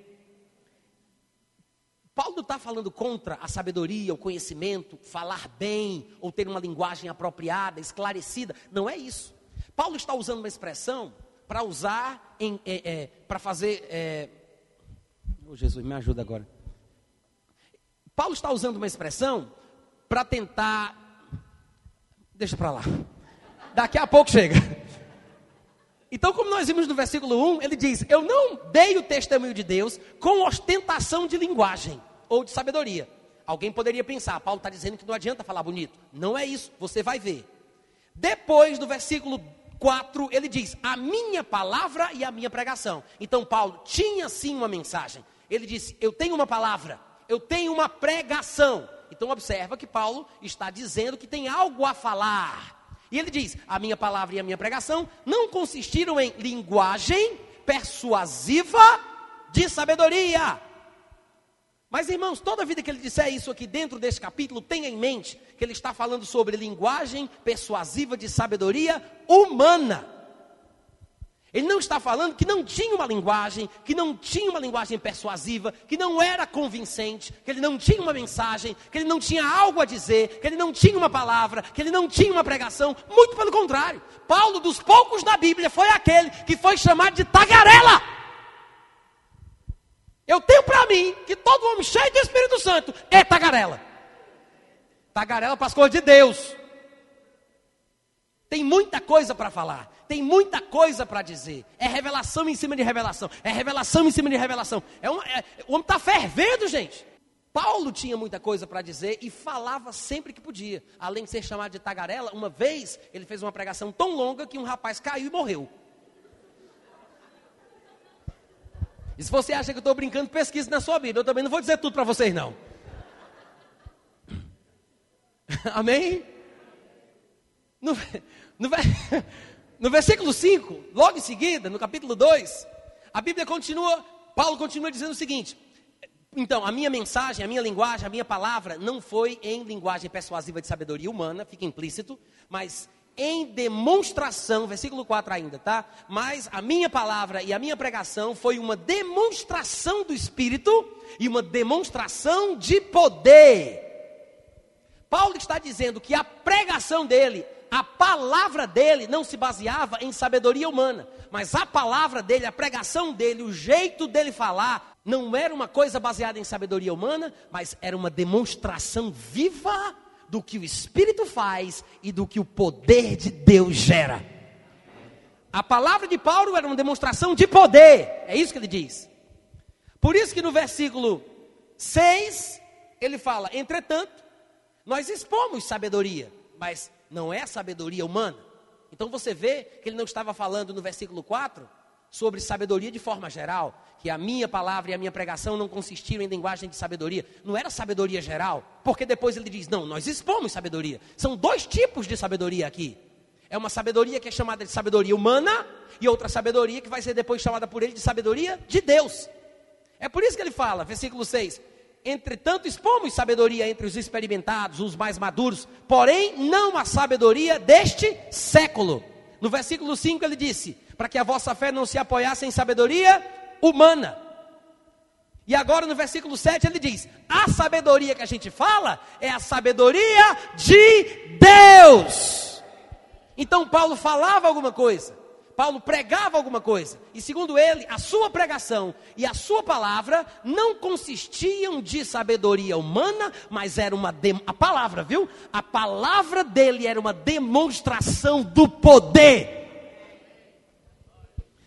Paulo está falando contra a sabedoria, o conhecimento, falar bem, ou ter uma linguagem apropriada, esclarecida. Não é isso. Paulo está usando uma expressão para usar, é, é, para fazer. É... Oh, Jesus, me ajuda agora Paulo está usando uma expressão para tentar. Deixa para lá. Daqui a pouco chega. Então, como nós vimos no versículo 1, ele diz: Eu não dei o testemunho de Deus com ostentação de linguagem ou de sabedoria. Alguém poderia pensar, Paulo está dizendo que não adianta falar bonito. Não é isso, você vai ver. Depois do versículo 4, ele diz: A minha palavra e a minha pregação. Então, Paulo tinha sim uma mensagem. Ele disse: Eu tenho uma palavra eu tenho uma pregação. Então observa que Paulo está dizendo que tem algo a falar. E ele diz: a minha palavra e a minha pregação não consistiram em linguagem persuasiva de sabedoria. Mas irmãos, toda vida que ele disser isso aqui dentro desse capítulo, tenha em mente que ele está falando sobre linguagem persuasiva de sabedoria humana. Ele não está falando que não tinha uma linguagem, que não tinha uma linguagem persuasiva, que não era convincente, que ele não tinha uma mensagem, que ele não tinha algo a dizer, que ele não tinha uma palavra, que ele não tinha uma pregação. Muito pelo contrário. Paulo, dos poucos da Bíblia, foi aquele que foi chamado de tagarela. Eu tenho para mim que todo homem cheio do Espírito Santo é tagarela. Tagarela para as coisas de Deus. Tem muita coisa para falar, tem muita coisa para dizer. É revelação em cima de revelação, é revelação em cima de revelação. É uma, é, o homem está fervendo, gente. Paulo tinha muita coisa para dizer e falava sempre que podia. Além de ser chamado de tagarela, uma vez ele fez uma pregação tão longa que um rapaz caiu e morreu. E se você acha que eu estou brincando, pesquise na sua Bíblia. Eu também não vou dizer tudo para vocês, não. (laughs) Amém? No, no, no versículo 5, logo em seguida, no capítulo 2, a Bíblia continua, Paulo continua dizendo o seguinte: então, a minha mensagem, a minha linguagem, a minha palavra não foi em linguagem persuasiva de sabedoria humana, fica implícito, mas em demonstração, versículo 4 ainda, tá? Mas a minha palavra e a minha pregação foi uma demonstração do Espírito e uma demonstração de poder. Paulo está dizendo que a pregação dele, a palavra dele não se baseava em sabedoria humana, mas a palavra dele, a pregação dele, o jeito dele falar, não era uma coisa baseada em sabedoria humana, mas era uma demonstração viva do que o Espírito faz e do que o poder de Deus gera. A palavra de Paulo era uma demonstração de poder, é isso que ele diz. Por isso que no versículo 6, ele fala: entretanto, nós expomos sabedoria, mas não é sabedoria humana. Então você vê que ele não estava falando no versículo 4 sobre sabedoria de forma geral, que a minha palavra e a minha pregação não consistiram em linguagem de sabedoria. Não era sabedoria geral, porque depois ele diz: não, nós expomos sabedoria. São dois tipos de sabedoria aqui. É uma sabedoria que é chamada de sabedoria humana e outra sabedoria que vai ser depois chamada por ele de sabedoria de Deus. É por isso que ele fala, versículo 6: Entretanto, expomos sabedoria entre os experimentados, os mais maduros, porém não a sabedoria deste século. No versículo 5 ele disse: para que a vossa fé não se apoiasse em sabedoria humana. E agora no versículo 7 ele diz: a sabedoria que a gente fala é a sabedoria de Deus. Então Paulo falava alguma coisa, Paulo pregava alguma coisa, e segundo ele, a sua pregação e a sua palavra não consistiam de sabedoria humana, mas era uma a palavra, viu? A palavra dele era uma demonstração do poder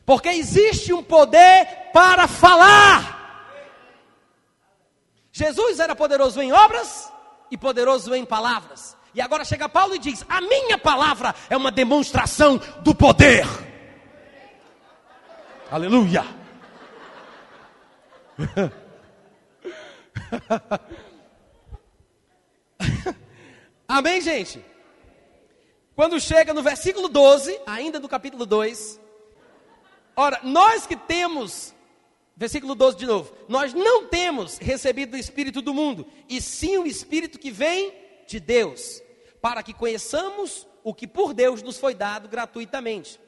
porque existe um poder para falar. Jesus era poderoso em obras e poderoso em palavras. E agora chega Paulo e diz: A minha palavra é uma demonstração do poder. Aleluia. (laughs) Amém, gente? Quando chega no versículo 12, ainda do capítulo 2, Ora, nós que temos, versículo 12 de novo, nós não temos recebido o Espírito do mundo, e sim o Espírito que vem de Deus, para que conheçamos o que por Deus nos foi dado gratuitamente.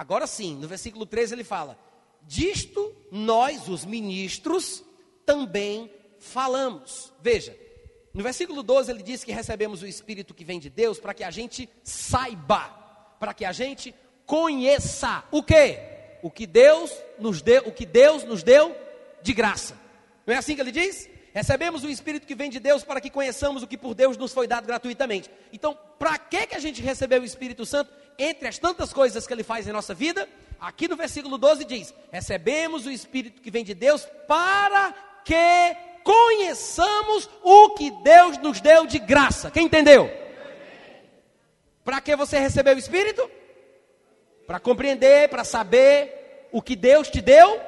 Agora sim, no versículo 13 ele fala: Disto nós, os ministros, também falamos. Veja, no versículo 12 ele diz que recebemos o Espírito que vem de Deus para que a gente saiba, para que a gente conheça o que? o que Deus nos deu, o que Deus nos deu de graça. Não é assim que ele diz? Recebemos o Espírito que vem de Deus para que conheçamos o que por Deus nos foi dado gratuitamente. Então, para que, que a gente recebeu o Espírito Santo? Entre as tantas coisas que ele faz em nossa vida, aqui no versículo 12 diz: Recebemos o Espírito que vem de Deus para que conheçamos o que Deus nos deu de graça. Quem entendeu? Para que você recebeu o Espírito? para compreender, para saber o que Deus te deu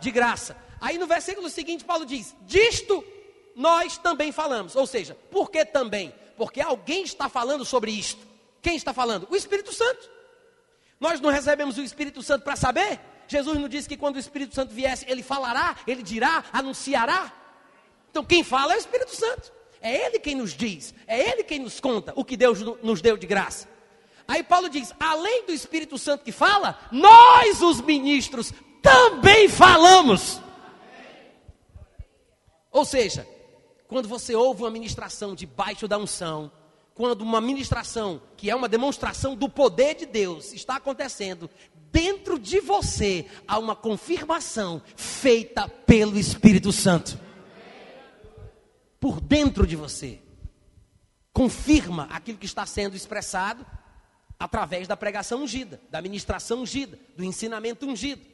de graça. Aí no versículo seguinte, Paulo diz: Disto nós também falamos. Ou seja, por que também? Porque alguém está falando sobre isto. Quem está falando? O Espírito Santo. Nós não recebemos o Espírito Santo para saber? Jesus nos disse que quando o Espírito Santo viesse, ele falará, ele dirá, anunciará. Então quem fala é o Espírito Santo. É ele quem nos diz, é ele quem nos conta o que Deus nos deu de graça. Aí Paulo diz: além do Espírito Santo que fala, nós, os ministros, também falamos. Ou seja, quando você ouve uma ministração debaixo da unção, quando uma ministração, que é uma demonstração do poder de Deus, está acontecendo, dentro de você há uma confirmação feita pelo Espírito Santo. Por dentro de você. Confirma aquilo que está sendo expressado através da pregação ungida, da ministração ungida, do ensinamento ungido.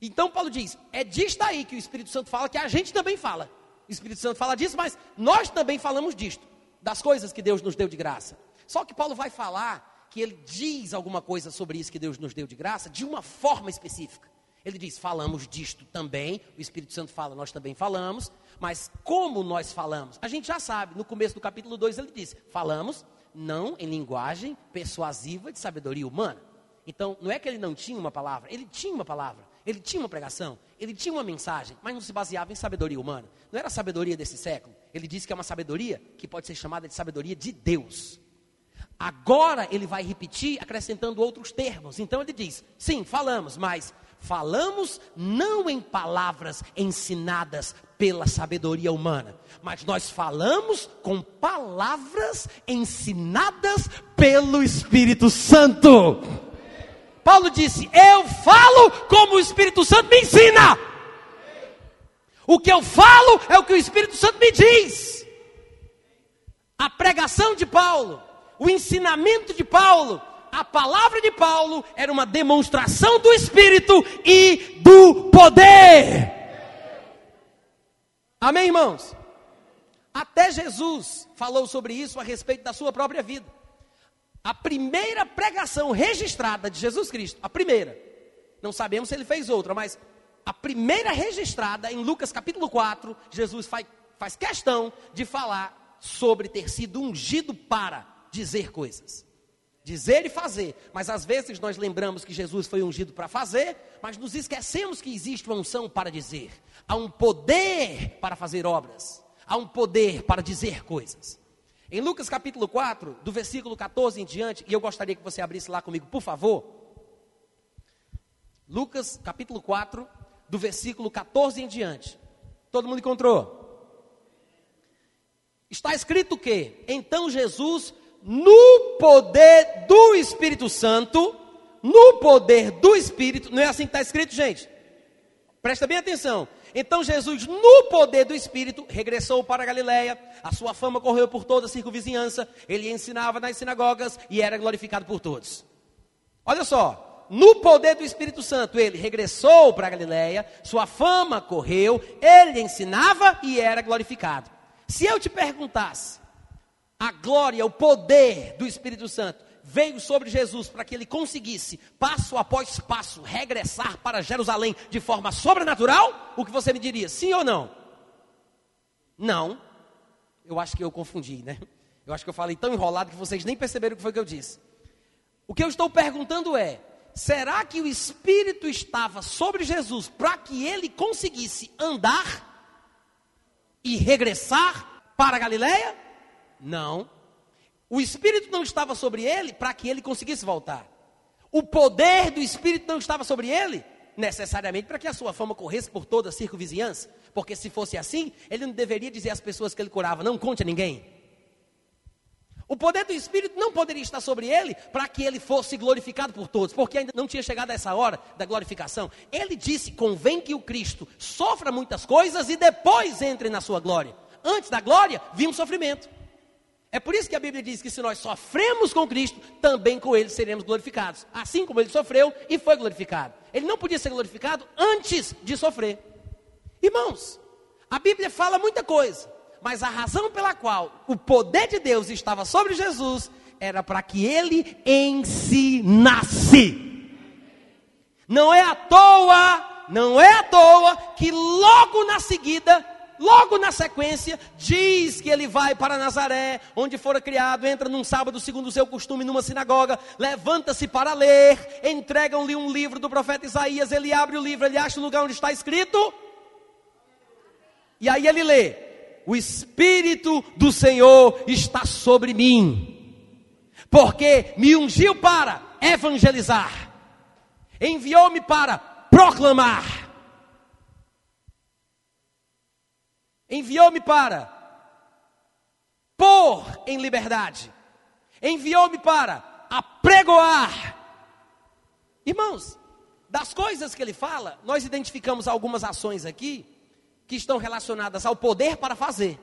Então Paulo diz: é disto aí que o Espírito Santo fala, que a gente também fala. O Espírito Santo fala disso, mas nós também falamos disto das coisas que Deus nos deu de graça. Só que Paulo vai falar que ele diz alguma coisa sobre isso que Deus nos deu de graça de uma forma específica. Ele diz: falamos disto também, o Espírito Santo fala, nós também falamos, mas como nós falamos? A gente já sabe, no começo do capítulo 2 ele diz: falamos não em linguagem persuasiva de sabedoria humana. Então, não é que ele não tinha uma palavra, ele tinha uma palavra, ele tinha uma pregação, ele tinha uma mensagem, mas não se baseava em sabedoria humana. Não era a sabedoria desse século. Ele diz que é uma sabedoria que pode ser chamada de sabedoria de Deus. Agora ele vai repetir, acrescentando outros termos. Então ele diz: sim, falamos, mas falamos não em palavras ensinadas pela sabedoria humana, mas nós falamos com palavras ensinadas pelo Espírito Santo. Paulo disse: Eu falo como o Espírito Santo me ensina. O que eu falo é o que o Espírito Santo me diz. A pregação de Paulo, o ensinamento de Paulo, a palavra de Paulo era uma demonstração do Espírito e do poder. Amém, irmãos? Até Jesus falou sobre isso a respeito da sua própria vida. A primeira pregação registrada de Jesus Cristo, a primeira, não sabemos se ele fez outra, mas a primeira registrada em Lucas capítulo 4, Jesus faz, faz questão de falar sobre ter sido ungido para dizer coisas. Dizer e fazer, mas às vezes nós lembramos que Jesus foi ungido para fazer, mas nos esquecemos que existe uma unção para dizer. Há um poder para fazer obras, há um poder para dizer coisas. Em Lucas capítulo 4, do versículo 14 em diante, e eu gostaria que você abrisse lá comigo, por favor. Lucas capítulo 4, do versículo 14 em diante. Todo mundo encontrou? Está escrito que então Jesus, no poder do Espírito Santo, no poder do Espírito, não é assim que está escrito, gente? Presta bem atenção. Então Jesus, no poder do Espírito, regressou para a Galiléia. A sua fama correu por toda a circunvizinhança. Ele ensinava nas sinagogas e era glorificado por todos. Olha só, no poder do Espírito Santo, ele regressou para Galiléia, sua fama correu, ele ensinava e era glorificado. Se eu te perguntasse, a glória, o poder do Espírito Santo veio sobre Jesus para que ele conseguisse, passo após passo, regressar para Jerusalém de forma sobrenatural, o que você me diria? Sim ou não? Não. Eu acho que eu confundi, né? Eu acho que eu falei tão enrolado que vocês nem perceberam o que foi que eu disse. O que eu estou perguntando é: será que o Espírito estava sobre Jesus para que ele conseguisse andar e regressar para a Galileia? Não. O Espírito não estava sobre ele para que ele conseguisse voltar. O poder do Espírito não estava sobre ele necessariamente para que a sua fama corresse por toda a circunvizinhança. Porque se fosse assim, ele não deveria dizer às pessoas que ele curava: não conte a ninguém. O poder do Espírito não poderia estar sobre ele para que ele fosse glorificado por todos, porque ainda não tinha chegado essa hora da glorificação. Ele disse: convém que o Cristo sofra muitas coisas e depois entre na sua glória. Antes da glória, vinha um sofrimento. É por isso que a Bíblia diz que se nós sofremos com Cristo, também com Ele seremos glorificados. Assim como Ele sofreu e foi glorificado. Ele não podia ser glorificado antes de sofrer. Irmãos, a Bíblia fala muita coisa, mas a razão pela qual o poder de Deus estava sobre Jesus era para que Ele ensinasse. Não é à toa, não é à toa que logo na seguida logo na sequência, diz que ele vai para Nazaré, onde fora criado, entra num sábado, segundo o seu costume, numa sinagoga, levanta-se para ler, entregam-lhe um livro do profeta Isaías, ele abre o livro, ele acha o lugar onde está escrito, e aí ele lê: O Espírito do Senhor está sobre mim, porque me ungiu para evangelizar, enviou-me para proclamar. Enviou-me para pôr em liberdade. Enviou-me para apregoar. Irmãos, das coisas que ele fala, nós identificamos algumas ações aqui que estão relacionadas ao poder para fazer.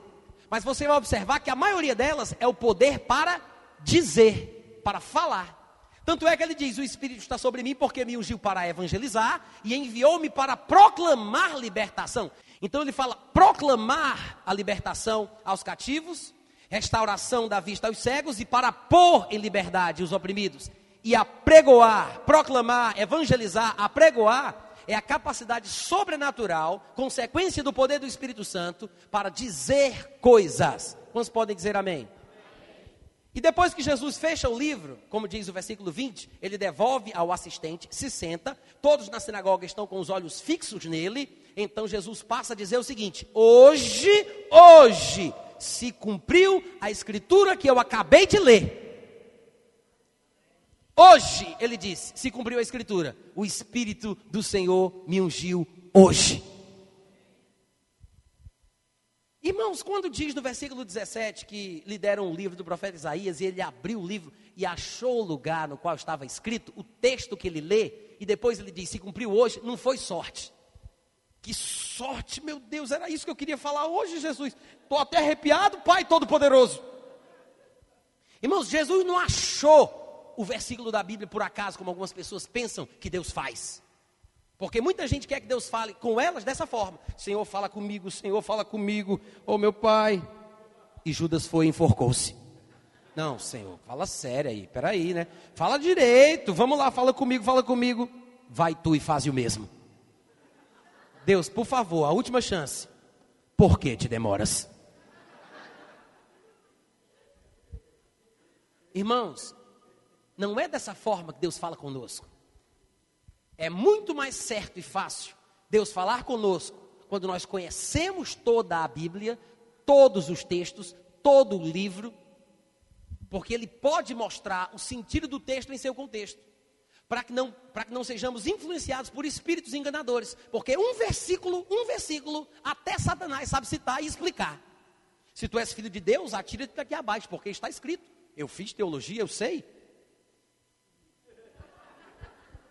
Mas você vai observar que a maioria delas é o poder para dizer, para falar. Tanto é que ele diz: O Espírito está sobre mim porque me ungiu para evangelizar e enviou-me para proclamar libertação. Então ele fala: proclamar a libertação aos cativos, restauração da vista aos cegos e para pôr em liberdade os oprimidos. E apregoar, proclamar, evangelizar, apregoar é a capacidade sobrenatural, consequência do poder do Espírito Santo, para dizer coisas. Quantos podem dizer amém? E depois que Jesus fecha o livro, como diz o versículo 20, ele devolve ao assistente, se senta, todos na sinagoga estão com os olhos fixos nele. Então Jesus passa a dizer o seguinte: Hoje, hoje, se cumpriu a escritura que eu acabei de ler. Hoje, ele disse, se cumpriu a escritura, o Espírito do Senhor me ungiu hoje. Irmãos, quando diz no versículo 17 que lhe deram o livro do profeta Isaías e ele abriu o livro e achou o lugar no qual estava escrito, o texto que ele lê, e depois ele diz: se cumpriu hoje, não foi sorte. Que sorte, meu Deus, era isso que eu queria falar hoje, Jesus. Estou até arrepiado, Pai Todo-Poderoso. Irmãos, Jesus não achou o versículo da Bíblia por acaso, como algumas pessoas pensam que Deus faz. Porque muita gente quer que Deus fale com elas dessa forma: Senhor, fala comigo, Senhor, fala comigo, oh meu pai. E Judas foi e enforcou-se. Não, Senhor, fala sério aí, peraí, né? Fala direito, vamos lá, fala comigo, fala comigo. Vai tu e faz o mesmo. Deus, por favor, a última chance. Por que te demoras? Irmãos, não é dessa forma que Deus fala conosco. É muito mais certo e fácil Deus falar conosco quando nós conhecemos toda a Bíblia, todos os textos, todo o livro, porque ele pode mostrar o sentido do texto em seu contexto, para que não, para que não sejamos influenciados por espíritos enganadores, porque um versículo, um versículo, até Satanás sabe citar e explicar. Se tu és filho de Deus, atira-te daqui abaixo, porque está escrito. Eu fiz teologia, eu sei.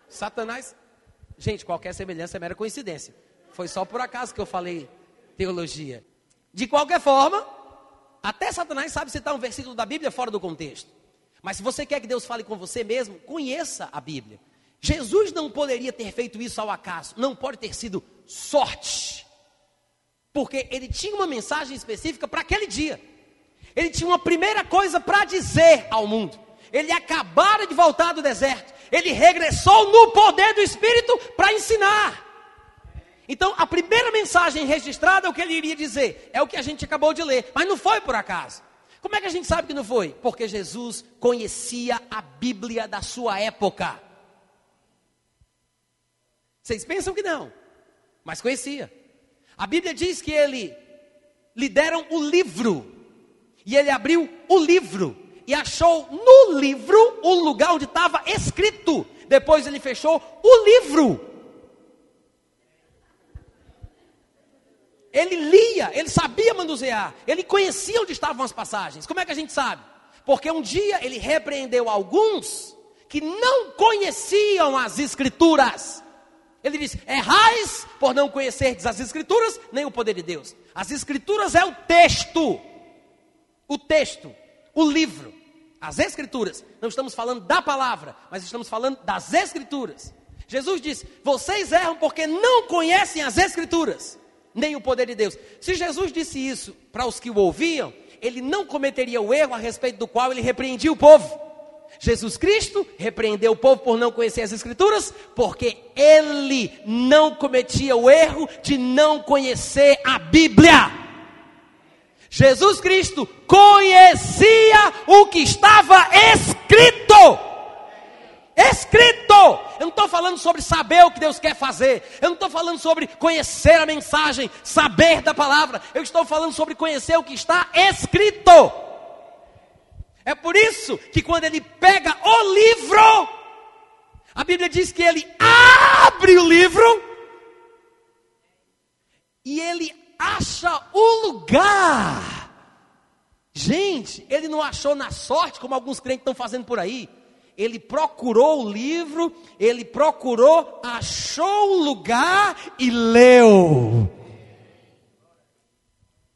Satanás. Gente, qualquer semelhança é mera coincidência. Foi só por acaso que eu falei teologia. De qualquer forma, até Satanás sabe citar um versículo da Bíblia fora do contexto. Mas se você quer que Deus fale com você mesmo, conheça a Bíblia. Jesus não poderia ter feito isso ao acaso, não pode ter sido sorte. Porque ele tinha uma mensagem específica para aquele dia. Ele tinha uma primeira coisa para dizer ao mundo. Ele acabara de voltar do deserto ele regressou no poder do Espírito para ensinar. Então, a primeira mensagem registrada é o que ele iria dizer, é o que a gente acabou de ler, mas não foi por acaso. Como é que a gente sabe que não foi? Porque Jesus conhecia a Bíblia da sua época. Vocês pensam que não, mas conhecia. A Bíblia diz que ele lhe deram o livro, e ele abriu o livro, e achou no livro o lugar onde estava escrito. Depois ele fechou o livro. Ele lia, ele sabia manusear, ele conhecia onde estavam as passagens. Como é que a gente sabe? Porque um dia ele repreendeu alguns que não conheciam as escrituras. Ele disse: errais por não conhecer as escrituras, nem o poder de Deus. As escrituras é o texto. O texto, o livro. As Escrituras. Não estamos falando da palavra, mas estamos falando das Escrituras. Jesus disse: Vocês erram porque não conhecem as Escrituras, nem o poder de Deus. Se Jesus disse isso para os que o ouviam, ele não cometeria o erro a respeito do qual ele repreendia o povo. Jesus Cristo repreendeu o povo por não conhecer as Escrituras, porque ele não cometia o erro de não conhecer a Bíblia. Jesus Cristo conhecia o que estava escrito. Escrito! Eu não estou falando sobre saber o que Deus quer fazer. Eu não estou falando sobre conhecer a mensagem, saber da palavra. Eu estou falando sobre conhecer o que está escrito. É por isso que quando ele pega o livro, a Bíblia diz que ele abre o livro e ele acha o lugar. Gente, ele não achou na sorte, como alguns crentes estão fazendo por aí. Ele procurou o livro, ele procurou, achou o lugar e leu.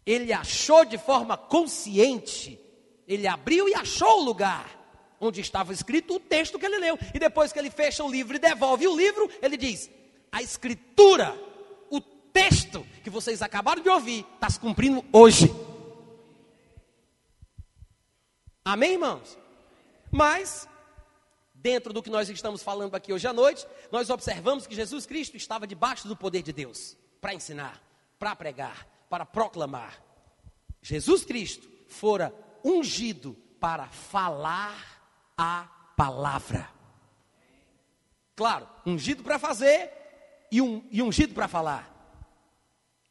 Ele achou de forma consciente. Ele abriu e achou o lugar onde estava escrito o texto que ele leu. E depois que ele fecha o livro e devolve o livro, ele diz: A escritura, texto que vocês acabaram de ouvir, está se cumprindo hoje. Amém, irmãos? Mas, dentro do que nós estamos falando aqui hoje à noite, nós observamos que Jesus Cristo estava debaixo do poder de Deus para ensinar, para pregar, para proclamar. Jesus Cristo fora ungido para falar a palavra. Claro, ungido para fazer e, um, e ungido para falar.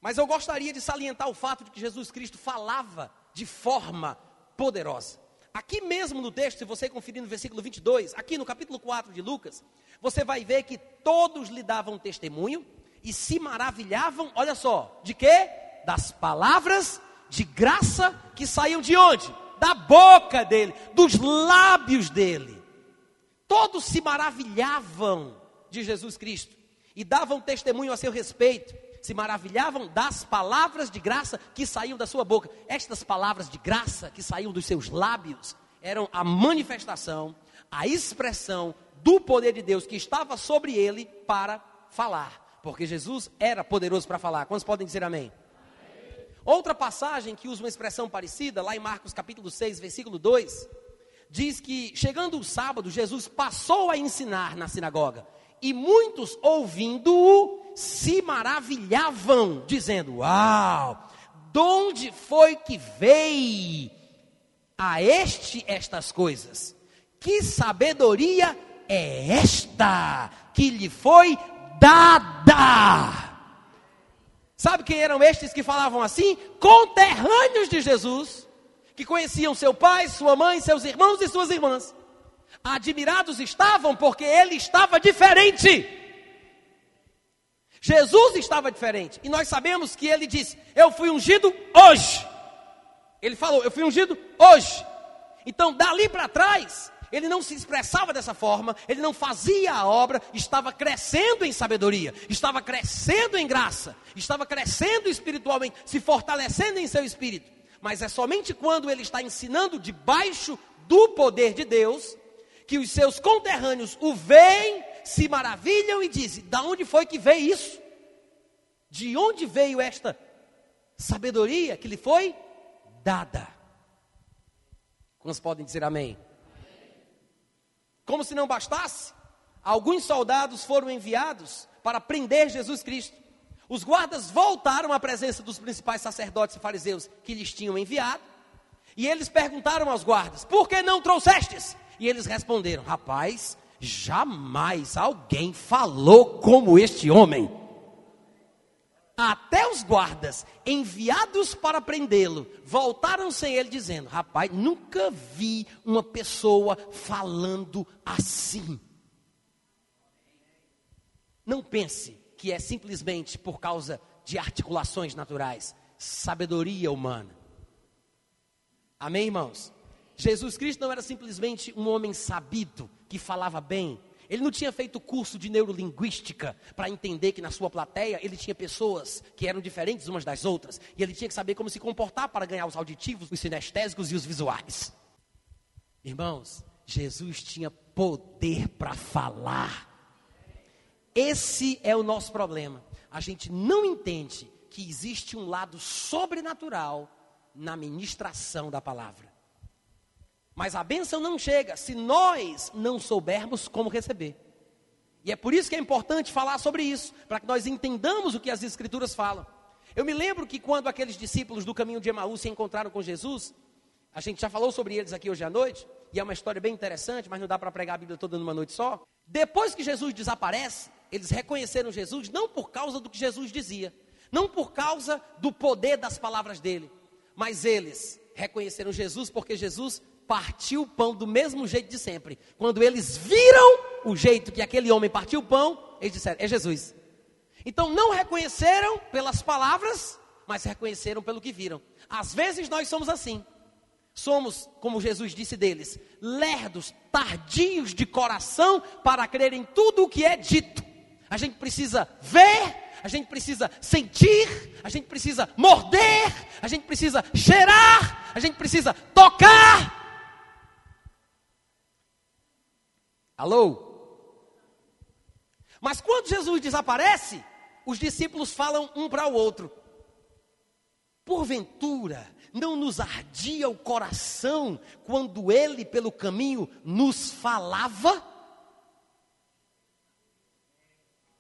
Mas eu gostaria de salientar o fato de que Jesus Cristo falava de forma poderosa. Aqui mesmo no texto, se você conferir no versículo 22, aqui no capítulo 4 de Lucas, você vai ver que todos lhe davam testemunho e se maravilhavam, olha só, de quê? Das palavras de graça que saíam de onde? da boca dele, dos lábios dele. Todos se maravilhavam de Jesus Cristo e davam testemunho a seu respeito, se maravilhavam das palavras de graça que saíam da sua boca. Estas palavras de graça que saíam dos seus lábios eram a manifestação, a expressão do poder de Deus que estava sobre ele para falar, porque Jesus era poderoso para falar. Quantos podem dizer amém? Outra passagem que usa uma expressão parecida, lá em Marcos capítulo 6, versículo 2, diz que chegando o sábado, Jesus passou a ensinar na sinagoga, e muitos ouvindo-o se maravilhavam, dizendo: Uau, de onde foi que veio a este estas coisas? Que sabedoria é esta que lhe foi dada? Sabe quem eram estes que falavam assim? Conterrâneos de Jesus, que conheciam seu pai, sua mãe, seus irmãos e suas irmãs. Admirados estavam porque ele estava diferente. Jesus estava diferente. E nós sabemos que ele disse: Eu fui ungido hoje. Ele falou: Eu fui ungido hoje. Então, dali para trás, ele não se expressava dessa forma, ele não fazia a obra, estava crescendo em sabedoria, estava crescendo em graça, estava crescendo espiritualmente, se fortalecendo em seu espírito. Mas é somente quando ele está ensinando debaixo do poder de Deus que os seus conterrâneos o veem, se maravilham e dizem: "Da onde foi que veio isso? De onde veio esta sabedoria que lhe foi dada?" Quantos podem dizer amém? Como se não bastasse, alguns soldados foram enviados para prender Jesus Cristo. Os guardas voltaram à presença dos principais sacerdotes e fariseus que lhes tinham enviado. E eles perguntaram aos guardas: Por que não trouxestes? E eles responderam: Rapaz, jamais alguém falou como este homem. Até os guardas, enviados para prendê-lo, voltaram sem ele, dizendo: Rapaz, nunca vi uma pessoa falando assim. Não pense que é simplesmente por causa de articulações naturais, sabedoria humana. Amém, irmãos? Jesus Cristo não era simplesmente um homem sabido que falava bem, ele não tinha feito curso de neurolinguística para entender que na sua plateia ele tinha pessoas que eram diferentes umas das outras. E ele tinha que saber como se comportar para ganhar os auditivos, os sinestésicos e os visuais. Irmãos, Jesus tinha poder para falar. Esse é o nosso problema. A gente não entende que existe um lado sobrenatural na ministração da palavra. Mas a bênção não chega se nós não soubermos como receber. E é por isso que é importante falar sobre isso, para que nós entendamos o que as Escrituras falam. Eu me lembro que quando aqueles discípulos do caminho de Emaús se encontraram com Jesus, a gente já falou sobre eles aqui hoje à noite, e é uma história bem interessante, mas não dá para pregar a Bíblia toda numa noite só. Depois que Jesus desaparece, eles reconheceram Jesus não por causa do que Jesus dizia, não por causa do poder das palavras dele, mas eles reconheceram Jesus porque Jesus partiu o pão do mesmo jeito de sempre. Quando eles viram o jeito que aquele homem partiu o pão, eles disseram: É Jesus. Então não reconheceram pelas palavras, mas reconheceram pelo que viram. Às vezes nós somos assim. Somos, como Jesus disse deles, lerdos, tardios de coração para crer em tudo o que é dito. A gente precisa ver, a gente precisa sentir, a gente precisa morder, a gente precisa cheirar, a gente precisa tocar. Alô? Mas quando Jesus desaparece, os discípulos falam um para o outro: Porventura, não nos ardia o coração quando ele pelo caminho nos falava?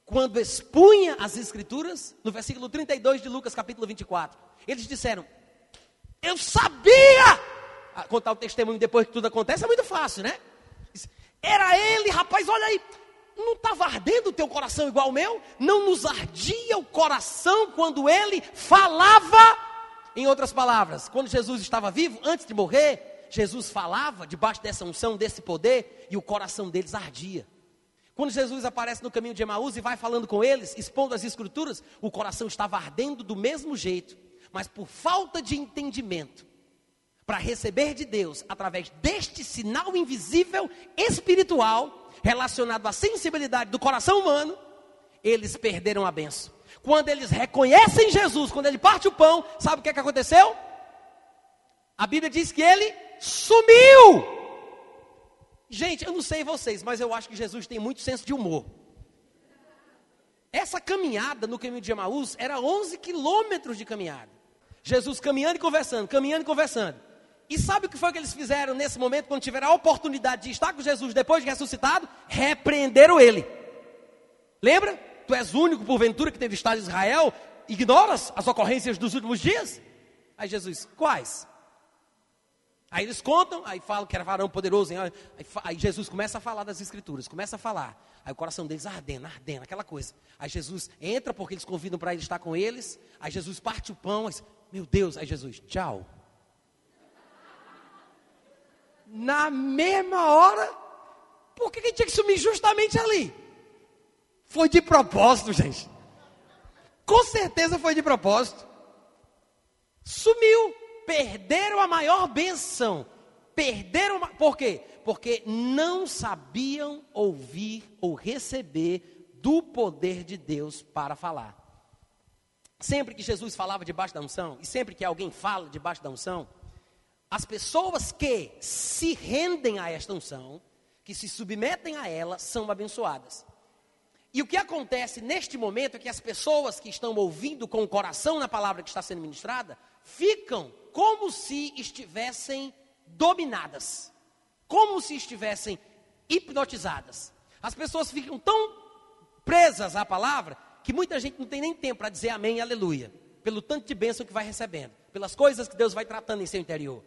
Quando expunha as Escrituras, no versículo 32 de Lucas, capítulo 24, eles disseram: Eu sabia! Ah, contar o testemunho depois que tudo acontece é muito fácil, né? Era ele, rapaz, olha aí, não estava ardendo o teu coração igual o meu? Não nos ardia o coração quando ele falava? Em outras palavras, quando Jesus estava vivo, antes de morrer, Jesus falava debaixo dessa unção, desse poder, e o coração deles ardia. Quando Jesus aparece no caminho de Emaús e vai falando com eles, expondo as escrituras, o coração estava ardendo do mesmo jeito, mas por falta de entendimento, para receber de Deus através deste sinal invisível espiritual, relacionado à sensibilidade do coração humano, eles perderam a benção. Quando eles reconhecem Jesus, quando ele parte o pão, sabe o que, é que aconteceu? A Bíblia diz que ele sumiu. Gente, eu não sei vocês, mas eu acho que Jesus tem muito senso de humor. Essa caminhada no caminho de Emaús era 11 quilômetros de caminhada. Jesus caminhando e conversando, caminhando e conversando. E sabe o que foi que eles fizeram nesse momento, quando tiveram a oportunidade de estar com Jesus depois de ressuscitado? Repreenderam ele. Lembra? Tu és único, porventura, que teve estado em Israel? Ignoras as ocorrências dos últimos dias? Aí Jesus, quais? Aí eles contam, aí falam que era varão poderoso. Aí, aí, Jesus começa a falar das escrituras, começa a falar. Aí o coração deles ardendo, ardendo, aquela coisa. Aí Jesus entra porque eles convidam para ele estar com eles. Aí Jesus parte o pão. Aí, meu Deus, aí Jesus, tchau na mesma hora, por que, que tinha que sumir justamente ali? Foi de propósito, gente. Com certeza foi de propósito. Sumiu. Perderam a maior benção. Perderam. Por quê? Porque não sabiam ouvir ou receber do poder de Deus para falar. Sempre que Jesus falava debaixo da unção, e sempre que alguém fala debaixo da unção, as pessoas que se rendem a esta unção, que se submetem a ela, são abençoadas. E o que acontece neste momento é que as pessoas que estão ouvindo com o coração na palavra que está sendo ministrada, ficam como se estivessem dominadas, como se estivessem hipnotizadas. As pessoas ficam tão presas à palavra que muita gente não tem nem tempo para dizer amém e aleluia, pelo tanto de bênção que vai recebendo, pelas coisas que Deus vai tratando em seu interior.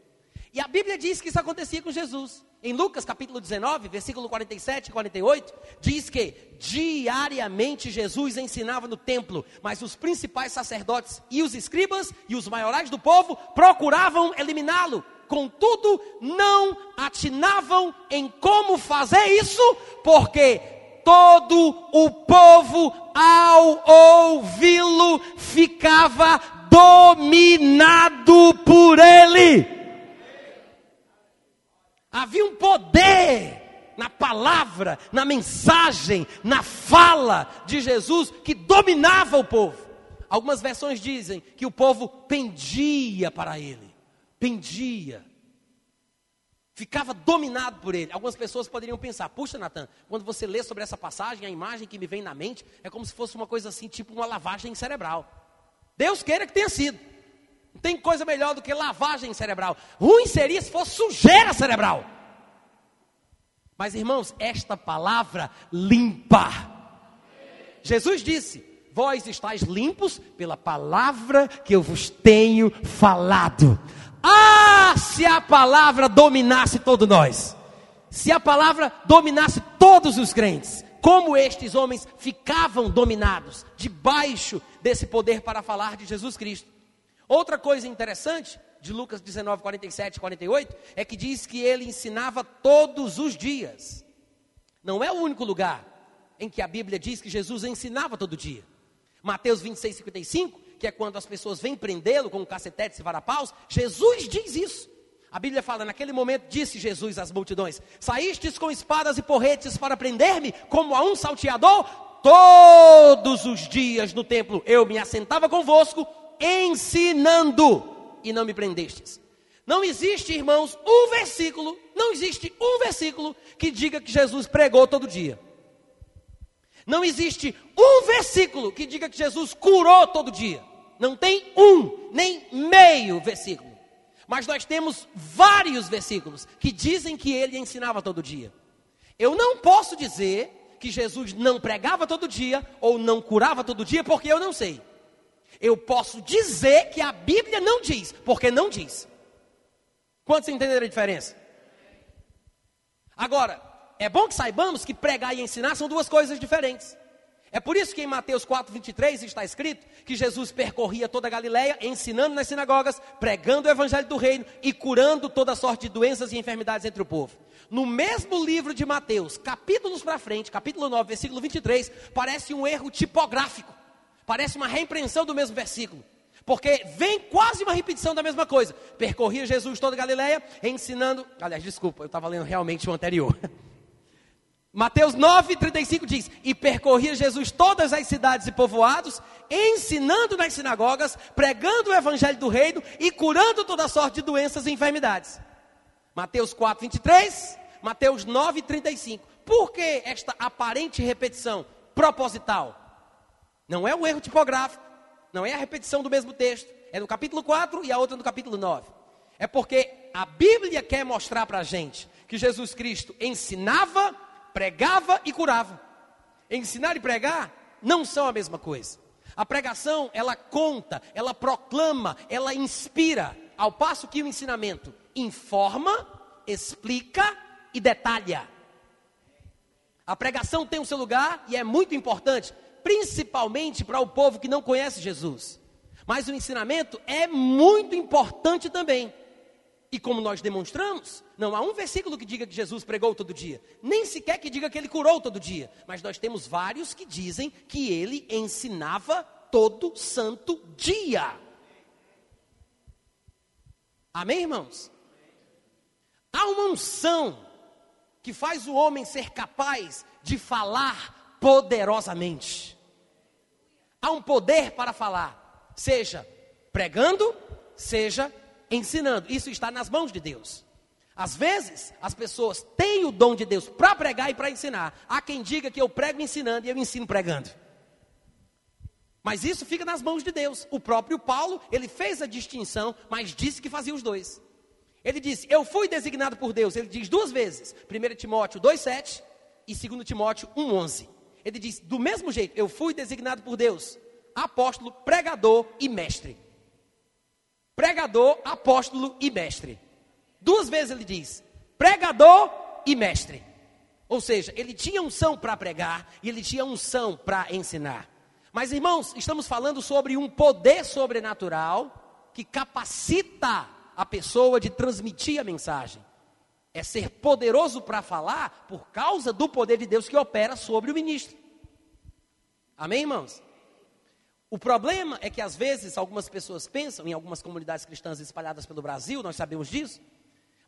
E a Bíblia diz que isso acontecia com Jesus. Em Lucas capítulo 19, versículo 47 e 48, diz que diariamente Jesus ensinava no templo, mas os principais sacerdotes e os escribas e os maiorais do povo procuravam eliminá-lo. Contudo, não atinavam em como fazer isso, porque todo o povo, ao ouvi-lo, ficava dominado por ele. Havia um poder na palavra, na mensagem, na fala de Jesus que dominava o povo. Algumas versões dizem que o povo pendia para ele, pendia, ficava dominado por ele. Algumas pessoas poderiam pensar: puxa, Natan, quando você lê sobre essa passagem, a imagem que me vem na mente é como se fosse uma coisa assim, tipo uma lavagem cerebral. Deus queira que tenha sido. Não tem coisa melhor do que lavagem cerebral. Ruim seria se fosse sujeira cerebral. Mas irmãos, esta palavra limpa. Jesus disse: Vós estáis limpos pela palavra que eu vos tenho falado. Ah, se a palavra dominasse todos nós. Se a palavra dominasse todos os crentes, como estes homens ficavam dominados debaixo desse poder para falar de Jesus Cristo. Outra coisa interessante de Lucas 19, 47 e 48 é que diz que ele ensinava todos os dias. Não é o único lugar em que a Bíblia diz que Jesus ensinava todo dia. Mateus 26, 55, que é quando as pessoas vêm prendê-lo com cacetetes e varapaus, Jesus diz isso. A Bíblia fala: naquele momento disse Jesus às multidões: Saístes com espadas e porretes para prender-me, como a um salteador? Todos os dias no templo eu me assentava convosco, ensinando, e não me prendestes. Não existe, irmãos, um versículo, não existe um versículo que diga que Jesus pregou todo dia. Não existe um versículo que diga que Jesus curou todo dia. Não tem um, nem meio versículo. Mas nós temos vários versículos que dizem que ele ensinava todo dia. Eu não posso dizer que Jesus não pregava todo dia ou não curava todo dia, porque eu não sei. Eu posso dizer que a Bíblia não diz, porque não diz. Quantos entenderam a diferença? Agora, é bom que saibamos que pregar e ensinar são duas coisas diferentes. É por isso que em Mateus 4, 23 está escrito que Jesus percorria toda a Galileia, ensinando nas sinagogas, pregando o evangelho do reino e curando toda sorte de doenças e enfermidades entre o povo. No mesmo livro de Mateus, capítulos para frente, capítulo 9, versículo 23, parece um erro tipográfico. Parece uma reimpressão do mesmo versículo. Porque vem quase uma repetição da mesma coisa. Percorria Jesus toda a Galileia, ensinando. Aliás, desculpa, eu estava lendo realmente o anterior. (laughs) Mateus 9, 35 diz: E percorria Jesus todas as cidades e povoados, ensinando nas sinagogas, pregando o evangelho do reino e curando toda sorte de doenças e enfermidades. Mateus 4, 23, Mateus 9, 35. Por que esta aparente repetição proposital? Não é um erro tipográfico, não é a repetição do mesmo texto. É no capítulo 4 e a outra no capítulo 9. É porque a Bíblia quer mostrar para a gente que Jesus Cristo ensinava, pregava e curava. Ensinar e pregar não são a mesma coisa. A pregação, ela conta, ela proclama, ela inspira, ao passo que o ensinamento informa, explica e detalha. A pregação tem o seu lugar e é muito importante, principalmente para o povo que não conhece Jesus. Mas o ensinamento é muito importante também. E como nós demonstramos, não há um versículo que diga que Jesus pregou todo dia, nem sequer que diga que ele curou todo dia, mas nós temos vários que dizem que ele ensinava todo santo dia. Amém, irmãos? Há uma unção que faz o homem ser capaz de falar poderosamente. Há um poder para falar, seja pregando, seja ensinando. Isso está nas mãos de Deus. Às vezes, as pessoas têm o dom de Deus para pregar e para ensinar. Há quem diga que eu prego ensinando e eu ensino pregando. Mas isso fica nas mãos de Deus. O próprio Paulo, ele fez a distinção, mas disse que fazia os dois. Ele disse: Eu fui designado por Deus. Ele diz duas vezes: 1 Timóteo 2,7 e 2 Timóteo 1,11. Ele diz: Do mesmo jeito, eu fui designado por Deus, apóstolo, pregador e mestre. Pregador, apóstolo e mestre. Duas vezes ele diz: pregador e mestre. Ou seja, ele tinha unção para pregar e ele tinha unção para ensinar. Mas irmãos, estamos falando sobre um poder sobrenatural que capacita a pessoa de transmitir a mensagem. É ser poderoso para falar por causa do poder de Deus que opera sobre o ministro. Amém, irmãos? O problema é que às vezes algumas pessoas pensam, em algumas comunidades cristãs espalhadas pelo Brasil, nós sabemos disso,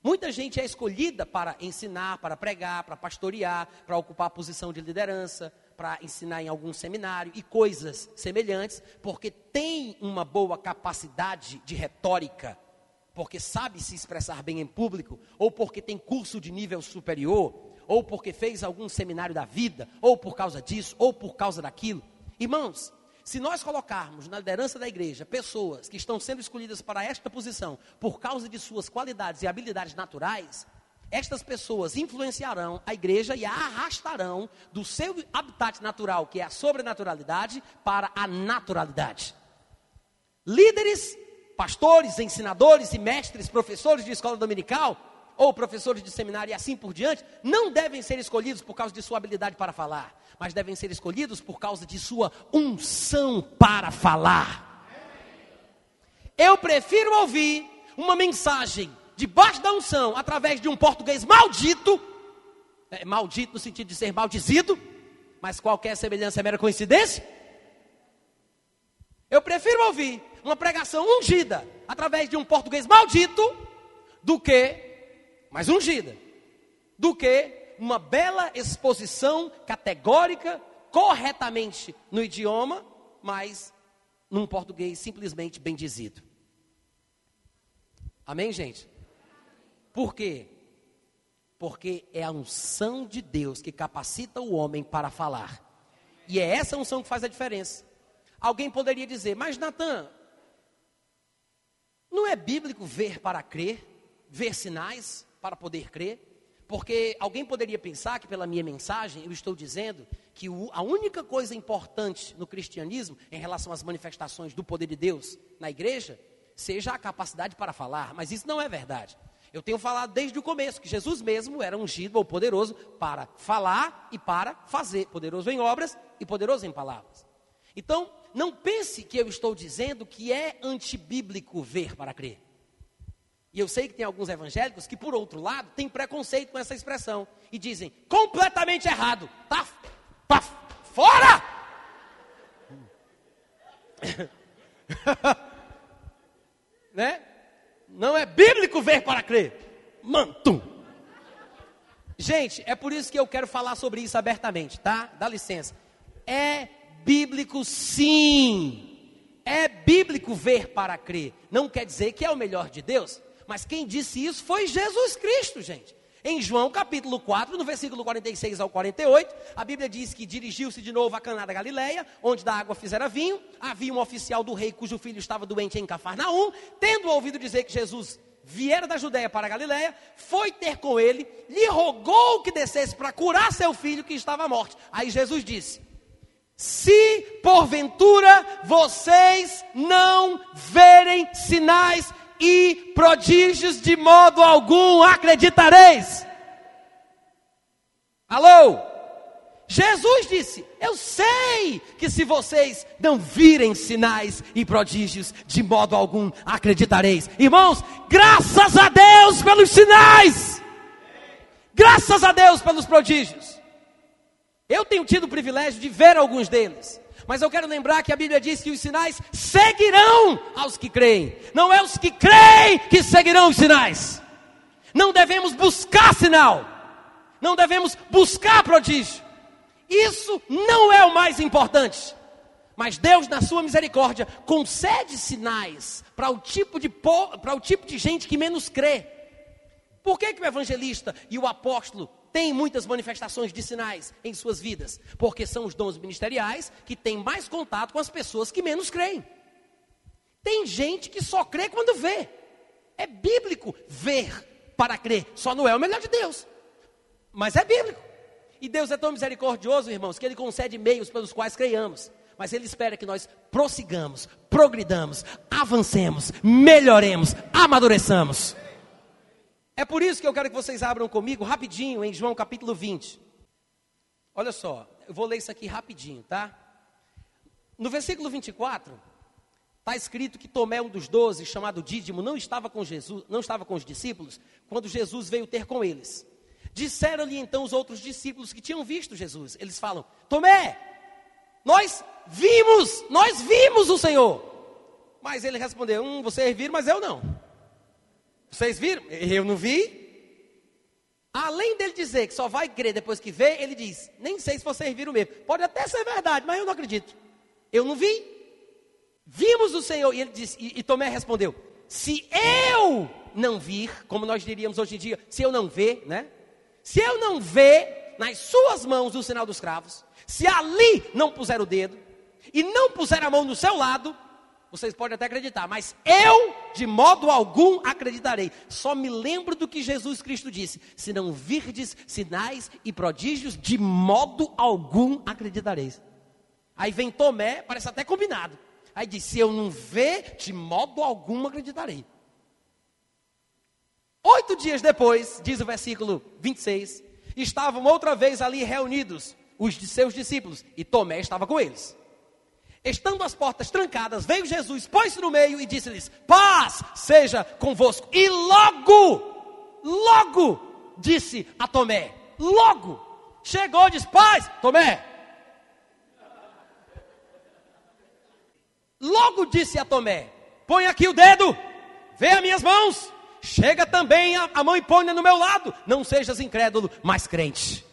muita gente é escolhida para ensinar, para pregar, para pastorear, para ocupar a posição de liderança, para ensinar em algum seminário e coisas semelhantes, porque tem uma boa capacidade de retórica, porque sabe se expressar bem em público, ou porque tem curso de nível superior, ou porque fez algum seminário da vida, ou por causa disso, ou por causa daquilo. Irmãos, se nós colocarmos na liderança da igreja pessoas que estão sendo escolhidas para esta posição por causa de suas qualidades e habilidades naturais, estas pessoas influenciarão a igreja e a arrastarão do seu habitat natural, que é a sobrenaturalidade, para a naturalidade. Líderes pastores, ensinadores e mestres, professores de escola dominical ou professores de seminário e assim por diante, não devem ser escolhidos por causa de sua habilidade para falar, mas devem ser escolhidos por causa de sua unção para falar. Eu prefiro ouvir uma mensagem debaixo da unção, através de um português maldito, é, maldito no sentido de ser maldizido, mas qualquer semelhança é mera coincidência. Eu prefiro ouvir uma pregação ungida através de um português maldito do que, mais ungida, do que uma bela exposição categórica, corretamente no idioma, mas num português simplesmente bem dizido. Amém, gente? Por quê? Porque é a unção de Deus que capacita o homem para falar. E é essa unção que faz a diferença. Alguém poderia dizer, mas Natan, não é bíblico ver para crer, ver sinais para poder crer? Porque alguém poderia pensar que pela minha mensagem eu estou dizendo que a única coisa importante no cristianismo em relação às manifestações do poder de Deus na igreja seja a capacidade para falar, mas isso não é verdade. Eu tenho falado desde o começo que Jesus mesmo era ungido ou poderoso para falar e para fazer, poderoso em obras e poderoso em palavras. Então, não pense que eu estou dizendo que é antibíblico ver para crer. E eu sei que tem alguns evangélicos que, por outro lado, têm preconceito com essa expressão e dizem completamente errado. Tá, tá fora! (laughs) né? Não é bíblico ver para crer. Mantum. Gente, é por isso que eu quero falar sobre isso abertamente, tá? Dá licença. É bíblico sim. É bíblico ver para crer. Não quer dizer que é o melhor de Deus, mas quem disse isso foi Jesus Cristo, gente. Em João capítulo 4, no versículo 46 ao 48, a Bíblia diz que dirigiu-se de novo a Caná da Galileia, onde da água fizera vinho. Havia um oficial do rei cujo filho estava doente em Cafarnaum. Tendo ouvido dizer que Jesus viera da Judéia para a Galileia, foi ter com ele, lhe rogou que descesse para curar seu filho que estava morto. Aí Jesus disse: Se porventura vocês não verem sinais e prodígios de modo algum acreditareis. Alô? Jesus disse: Eu sei que se vocês não virem sinais e prodígios, de modo algum acreditareis. Irmãos, graças a Deus pelos sinais, graças a Deus pelos prodígios. Eu tenho tido o privilégio de ver alguns deles. Mas eu quero lembrar que a Bíblia diz que os sinais seguirão aos que creem. Não é os que creem que seguirão os sinais. Não devemos buscar sinal. Não devemos buscar prodígio. Isso não é o mais importante. Mas Deus, na sua misericórdia, concede sinais para o tipo de o tipo de gente que menos crê. Por que, que o evangelista e o apóstolo têm muitas manifestações de sinais em suas vidas, porque são os dons ministeriais que têm mais contato com as pessoas que menos creem. Tem gente que só crê quando vê. É bíblico ver para crer, só não é o melhor de Deus. Mas é bíblico. E Deus é tão misericordioso, irmãos, que Ele concede meios pelos quais creiamos. Mas Ele espera que nós prossigamos, progridamos, avancemos, melhoremos, amadureçamos. É por isso que eu quero que vocês abram comigo rapidinho em João capítulo 20. Olha só, eu vou ler isso aqui rapidinho, tá? No versículo 24, está escrito que Tomé, um dos doze, chamado Dídimo, não estava com Jesus, não estava com os discípulos, quando Jesus veio ter com eles. Disseram-lhe então os outros discípulos que tinham visto Jesus. Eles falam: Tomé, nós vimos, nós vimos o Senhor. Mas ele respondeu: Hum, vocês viram, mas eu não. Vocês viram? Eu não vi. Além dele dizer que só vai crer depois que vê, ele diz: Nem sei se vocês viram mesmo. Pode até ser verdade, mas eu não acredito. Eu não vi. Vimos o Senhor. E ele disse, e, e Tomé respondeu: Se eu não vir, como nós diríamos hoje em dia, se eu não ver, né? Se eu não ver nas suas mãos o sinal dos cravos, se ali não puser o dedo, e não puser a mão no seu lado, vocês podem até acreditar, mas eu de modo algum acreditarei. Só me lembro do que Jesus Cristo disse: se não virdes sinais e prodígios, de modo algum acreditareis. Aí vem Tomé, parece até combinado. Aí diz: se eu não ver, de modo algum acreditarei. Oito dias depois, diz o versículo 26, estavam outra vez ali reunidos os de seus discípulos, e Tomé estava com eles. Estando as portas trancadas, veio Jesus, pôs-se no meio e disse-lhes: Paz seja convosco. E logo, logo, disse a Tomé: Logo, chegou e disse: Paz, Tomé. Logo disse a Tomé: Põe aqui o dedo, vê as minhas mãos, chega também a, a mão e põe no meu lado. Não sejas incrédulo, mas crente.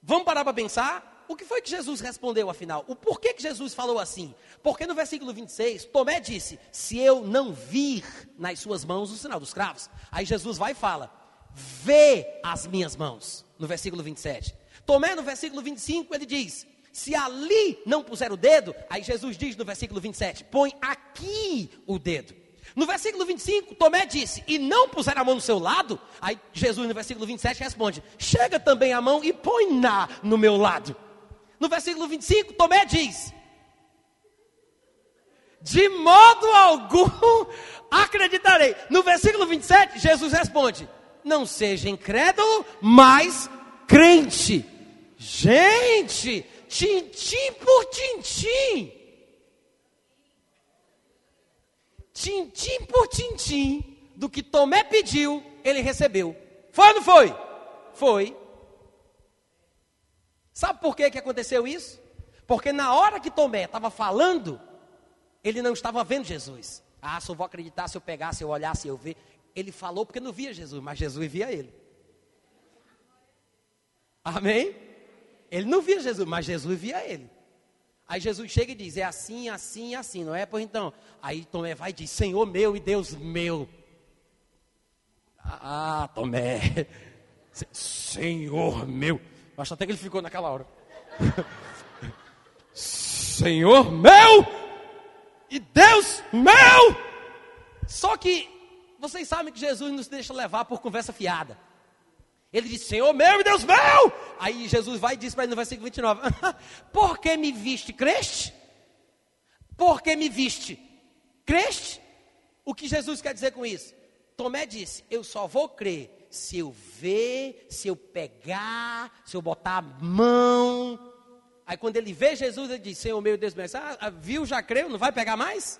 Vamos parar para pensar? O que foi que Jesus respondeu afinal? O porquê que Jesus falou assim? Porque no versículo 26, Tomé disse: Se eu não vir nas suas mãos o sinal dos cravos. Aí Jesus vai e fala: Vê as minhas mãos. No versículo 27. Tomé, no versículo 25, ele diz: Se ali não puser o dedo, aí Jesus diz no versículo 27, põe aqui o dedo. No versículo 25, Tomé disse: E não puser a mão no seu lado, aí Jesus no versículo 27 responde: Chega também a mão e põe-na no meu lado. No versículo 25, Tomé diz: De modo algum acreditarei. No versículo 27, Jesus responde: Não seja incrédulo, mas crente. Gente, tintim por tintim. Tintim por tintim do que Tomé pediu, ele recebeu. Foi ou não foi? Foi. Sabe por que, que aconteceu isso? Porque na hora que Tomé estava falando, ele não estava vendo Jesus. Ah, só vou acreditar se eu pegar, se eu olhar, se eu ver. Ele falou porque não via Jesus, mas Jesus via ele. Amém? Ele não via Jesus, mas Jesus via ele. Aí Jesus chega e diz: É assim, assim, assim, não é? Pois então. Aí Tomé vai e diz: Senhor meu e Deus meu. Ah, Tomé. (laughs) Senhor meu. Acho até que ele ficou naquela hora. (laughs) Senhor meu e Deus meu. Só que vocês sabem que Jesus nos deixa levar por conversa fiada. Ele disse, Senhor meu e Deus meu. Aí Jesus vai e diz para ele no versículo 29, (laughs) por que me viste, creste? Por que me viste, creste? O que Jesus quer dizer com isso? Tomé disse, eu só vou crer se eu ver, se eu pegar, se eu botar a mão. Aí quando ele vê Jesus, ele diz, Senhor meu Deus meu, ah, ah, viu, já creu, não vai pegar mais?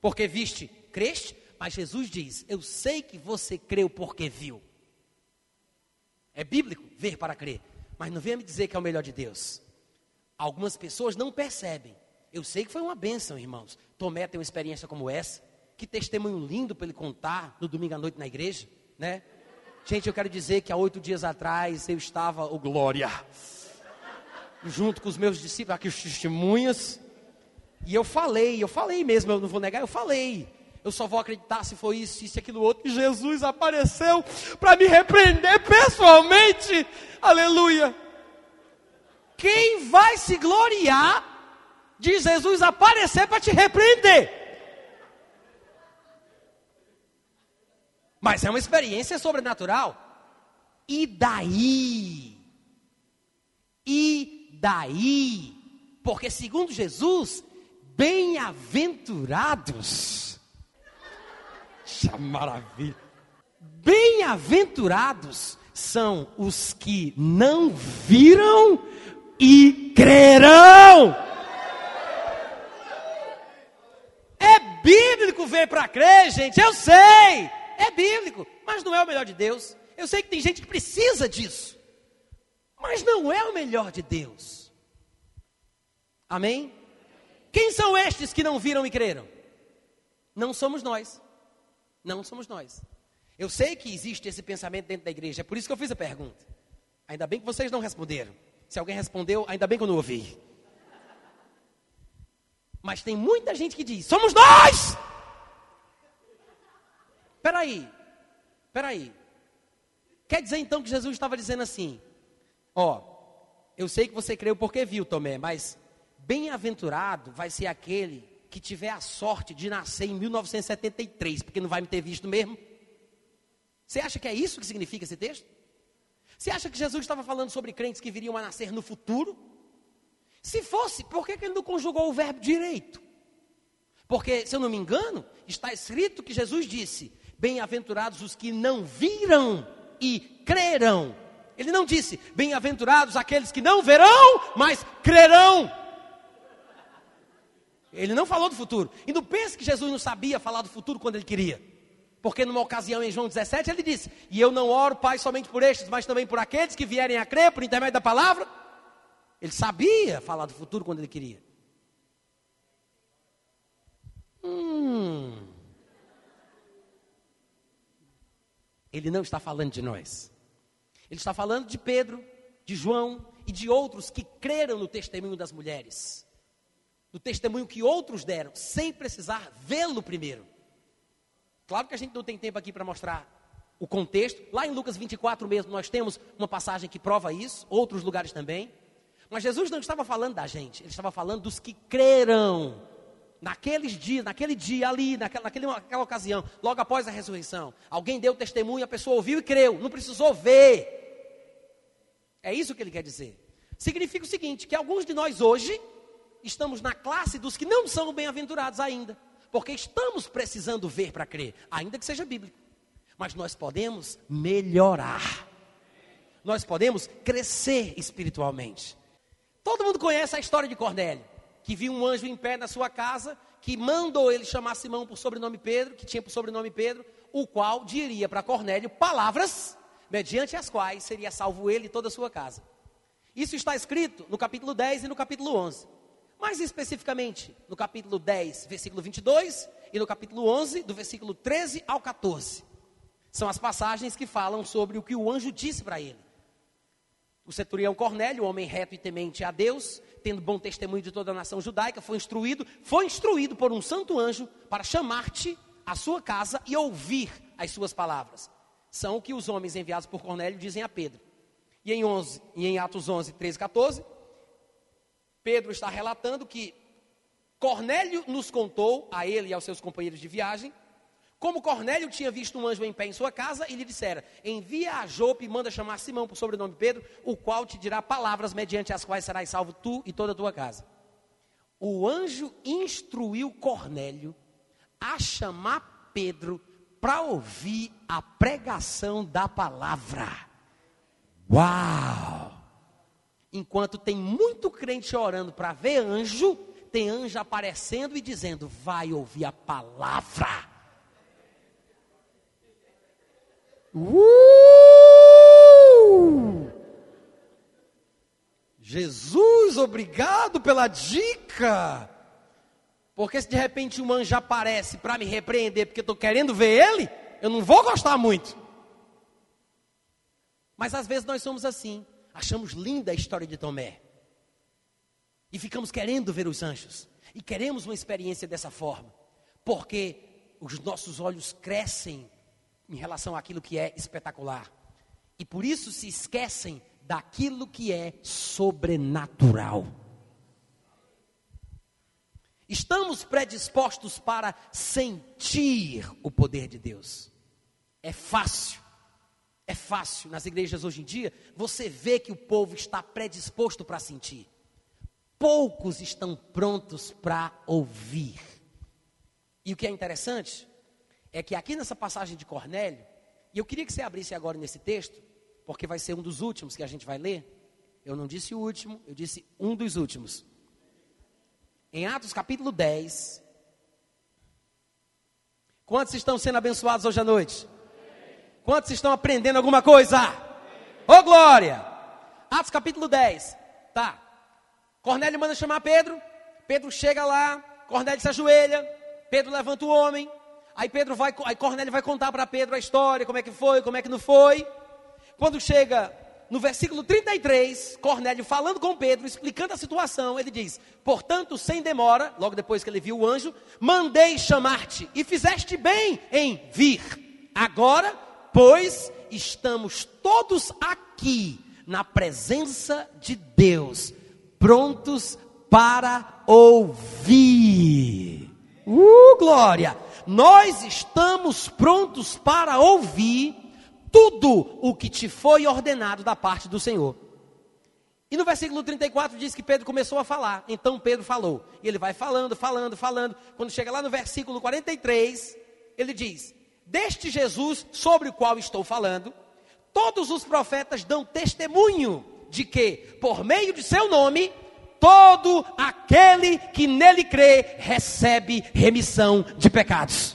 Porque viste, creste? Mas Jesus diz, eu sei que você creu porque viu. É bíblico ver para crer. Mas não venha me dizer que é o melhor de Deus. Algumas pessoas não percebem. Eu sei que foi uma bênção, irmãos. Tomé tem uma experiência como essa. Que testemunho lindo para ele contar no domingo à noite na igreja, né? Gente, eu quero dizer que há oito dias atrás eu estava, o oh, glória, junto com os meus discípulos, aqui os testemunhas, e eu falei, eu falei mesmo, eu não vou negar, eu falei eu só vou acreditar se foi isso, isso aquilo outro. E Jesus apareceu para me repreender pessoalmente. Aleluia. Quem vai se gloriar de Jesus aparecer para te repreender? Mas é uma experiência sobrenatural. E daí? E daí? Porque segundo Jesus, bem-aventurados maravilha. Bem-aventurados são os que não viram e crerão. É bíblico ver para crer, gente, eu sei. É bíblico, mas não é o melhor de Deus. Eu sei que tem gente que precisa disso, mas não é o melhor de Deus. Amém? Quem são estes que não viram e creram? Não somos nós. Não somos nós. Eu sei que existe esse pensamento dentro da igreja, é por isso que eu fiz a pergunta. Ainda bem que vocês não responderam. Se alguém respondeu, ainda bem que eu não ouvi. Mas tem muita gente que diz: somos nós! Peraí, peraí. Quer dizer então que Jesus estava dizendo assim: Ó, eu sei que você creu porque viu, Tomé, mas bem-aventurado vai ser aquele que tiver a sorte de nascer em 1973, porque não vai me ter visto mesmo? Você acha que é isso que significa esse texto? Você acha que Jesus estava falando sobre crentes que viriam a nascer no futuro? Se fosse, por que, que ele não conjugou o verbo direito? Porque, se eu não me engano, está escrito que Jesus disse: Bem-aventurados os que não viram e crerão. Ele não disse: Bem-aventurados aqueles que não verão, mas crerão. Ele não falou do futuro. E não pense que Jesus não sabia falar do futuro quando ele queria. Porque numa ocasião em João 17 ele disse: E eu não oro, Pai, somente por estes, mas também por aqueles que vierem a crer por intermédio da palavra. Ele sabia falar do futuro quando ele queria. Hum. Ele não está falando de nós. Ele está falando de Pedro, de João e de outros que creram no testemunho das mulheres. No testemunho que outros deram, sem precisar vê-lo primeiro. Claro que a gente não tem tempo aqui para mostrar o contexto. Lá em Lucas 24 mesmo, nós temos uma passagem que prova isso, outros lugares também. Mas Jesus não estava falando da gente, ele estava falando dos que creram naqueles dias, naquele dia ali, naquela, naquela ocasião, logo após a ressurreição. Alguém deu testemunho, a pessoa ouviu e creu, não precisou ver. É isso que ele quer dizer. Significa o seguinte: que alguns de nós hoje estamos na classe dos que não são bem-aventurados ainda, porque estamos precisando ver para crer, ainda que seja bíblico. Mas nós podemos melhorar. Nós podemos crescer espiritualmente. Todo mundo conhece a história de Cornélio, que viu um anjo em pé na sua casa, que mandou ele chamar Simão por sobrenome Pedro, que tinha por sobrenome Pedro, o qual diria para Cornélio palavras mediante as quais seria salvo ele e toda a sua casa. Isso está escrito no capítulo 10 e no capítulo 11. Mais especificamente, no capítulo 10, versículo 22, e no capítulo 11, do versículo 13 ao 14. São as passagens que falam sobre o que o anjo disse para ele. O centurião Cornélio, homem reto e temente a Deus, tendo bom testemunho de toda a nação judaica, foi instruído, foi instruído por um santo anjo para chamar-te à sua casa e ouvir as suas palavras. São o que os homens enviados por Cornélio dizem a Pedro. E em, 11, e em Atos 11, 13 e 14, Pedro está relatando que Cornélio nos contou, a ele e aos seus companheiros de viagem, como Cornélio tinha visto um anjo em pé em sua casa e lhe dissera: Envia a Jope e manda chamar Simão por sobrenome Pedro, o qual te dirá palavras mediante as quais serás salvo tu e toda a tua casa. O anjo instruiu Cornélio a chamar Pedro para ouvir a pregação da palavra. Uau! Enquanto tem muito crente orando para ver anjo, tem anjo aparecendo e dizendo: vai ouvir a palavra. Uh! Jesus, obrigado pela dica. Porque se de repente um anjo aparece para me repreender porque estou querendo ver ele, eu não vou gostar muito. Mas às vezes nós somos assim. Achamos linda a história de Tomé. E ficamos querendo ver os anjos. E queremos uma experiência dessa forma. Porque os nossos olhos crescem em relação àquilo que é espetacular. E por isso se esquecem daquilo que é sobrenatural. Estamos predispostos para sentir o poder de Deus. É fácil. É fácil nas igrejas hoje em dia, você vê que o povo está predisposto para sentir. Poucos estão prontos para ouvir. E o que é interessante é que aqui nessa passagem de Cornélio, e eu queria que você abrisse agora nesse texto, porque vai ser um dos últimos que a gente vai ler. Eu não disse o último, eu disse um dos últimos. Em Atos capítulo 10. Quantos estão sendo abençoados hoje à noite? Quantos estão aprendendo alguma coisa? Ô oh, glória! Atos capítulo 10. Tá. Cornélio manda chamar Pedro. Pedro chega lá. Cornélio se ajoelha. Pedro levanta o homem. Aí Pedro vai, aí Cornélio vai contar para Pedro a história, como é que foi, como é que não foi. Quando chega no versículo 33, Cornélio falando com Pedro, explicando a situação, ele diz: Portanto, sem demora, logo depois que ele viu o anjo, mandei chamar-te e fizeste bem em vir. Agora, pois, estamos todos aqui na presença de Deus, prontos para ouvir. Uh, glória! Nós estamos prontos para ouvir tudo o que te foi ordenado da parte do Senhor. E no versículo 34 diz que Pedro começou a falar. Então Pedro falou. E ele vai falando, falando, falando. Quando chega lá no versículo 43, ele diz: Deste Jesus sobre o qual estou falando, todos os profetas dão testemunho de que, por meio de seu nome, todo aquele que nele crê recebe remissão de pecados.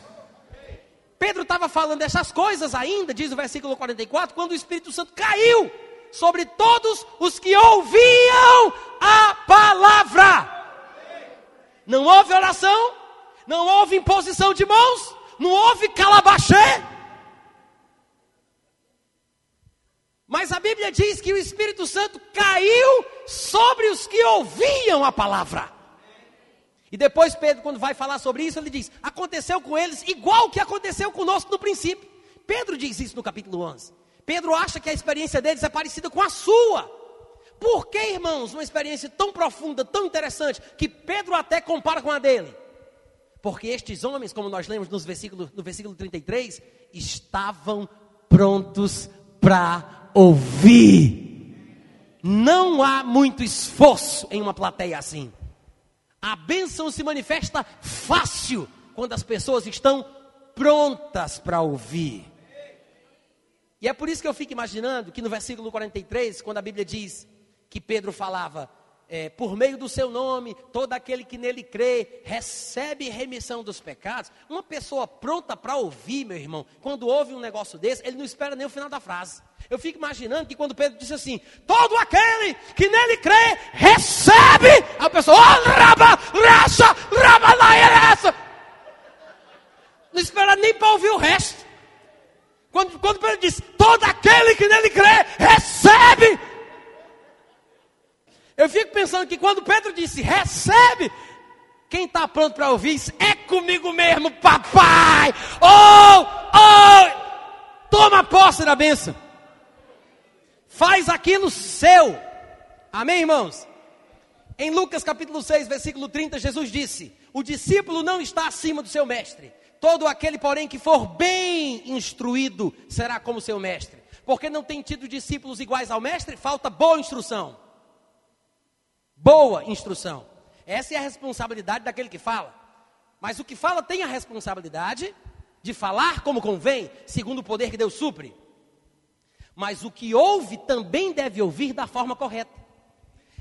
Pedro estava falando essas coisas ainda, diz o versículo 44, quando o Espírito Santo caiu sobre todos os que ouviam a palavra. Não houve oração, não houve imposição de mãos, não houve calabachê. Mas a Bíblia diz que o Espírito Santo caiu sobre os que ouviam a palavra. E depois Pedro, quando vai falar sobre isso, ele diz: aconteceu com eles igual que aconteceu conosco no princípio. Pedro diz isso no capítulo 11. Pedro acha que a experiência deles é parecida com a sua. Por que, irmãos, uma experiência tão profunda, tão interessante, que Pedro até compara com a dele? Porque estes homens, como nós lemos nos versículo, no versículo 33, estavam prontos para ouvir. Não há muito esforço em uma plateia assim. A bênção se manifesta fácil quando as pessoas estão prontas para ouvir. E é por isso que eu fico imaginando que no versículo 43, quando a Bíblia diz que Pedro falava, é, por meio do seu nome, todo aquele que nele crê, recebe remissão dos pecados. Uma pessoa pronta para ouvir, meu irmão, quando ouve um negócio desse, ele não espera nem o final da frase. Eu fico imaginando que quando Pedro disse assim: Todo aquele que nele crê, recebe. A pessoa, oh, raba, racha, raba, essa. Não espera nem para ouvir o resto. Quando, quando Pedro diz: Todo aquele que nele crê, recebe. Eu fico pensando que quando Pedro disse: Recebe. Quem está pronto para ouvir isso? É comigo mesmo, papai. Oh, oh, toma posse da bênção faz aquilo seu. Amém, irmãos? Em Lucas capítulo 6, versículo 30, Jesus disse: O discípulo não está acima do seu mestre. Todo aquele, porém, que for bem instruído será como seu mestre. Porque não tem tido discípulos iguais ao mestre, falta boa instrução. Boa instrução. Essa é a responsabilidade daquele que fala. Mas o que fala tem a responsabilidade de falar como convém, segundo o poder que Deus supre mas o que ouve também deve ouvir da forma correta.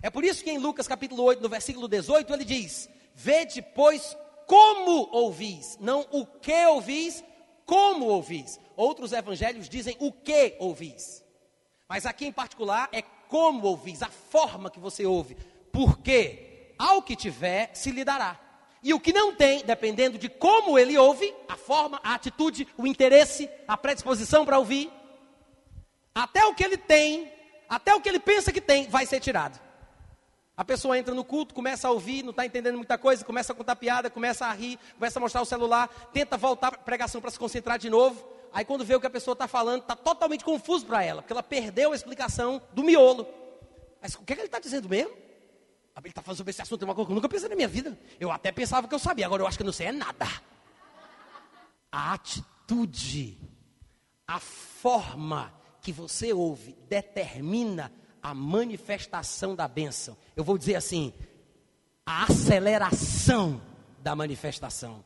É por isso que em Lucas capítulo 8, no versículo 18, ele diz: Vede, pois, como ouvis, não o que ouvis, como ouvis. Outros evangelhos dizem o que ouvis. Mas aqui em particular é como ouvis, a forma que você ouve. Porque ao que tiver, se lhe dará. E o que não tem, dependendo de como ele ouve, a forma, a atitude, o interesse, a predisposição para ouvir, até o que ele tem, até o que ele pensa que tem, vai ser tirado. A pessoa entra no culto, começa a ouvir, não está entendendo muita coisa, começa a contar piada, começa a rir, começa a mostrar o celular, tenta voltar para a pregação para se concentrar de novo. Aí quando vê o que a pessoa está falando, está totalmente confuso para ela, porque ela perdeu a explicação do miolo. Mas o que, é que ele está dizendo mesmo? Ah, ele está falando sobre esse assunto, é uma coisa que eu nunca pensei na minha vida. Eu até pensava que eu sabia, agora eu acho que eu não sei é nada. A atitude, a forma que você ouve determina a manifestação da bênção. Eu vou dizer assim: a aceleração da manifestação.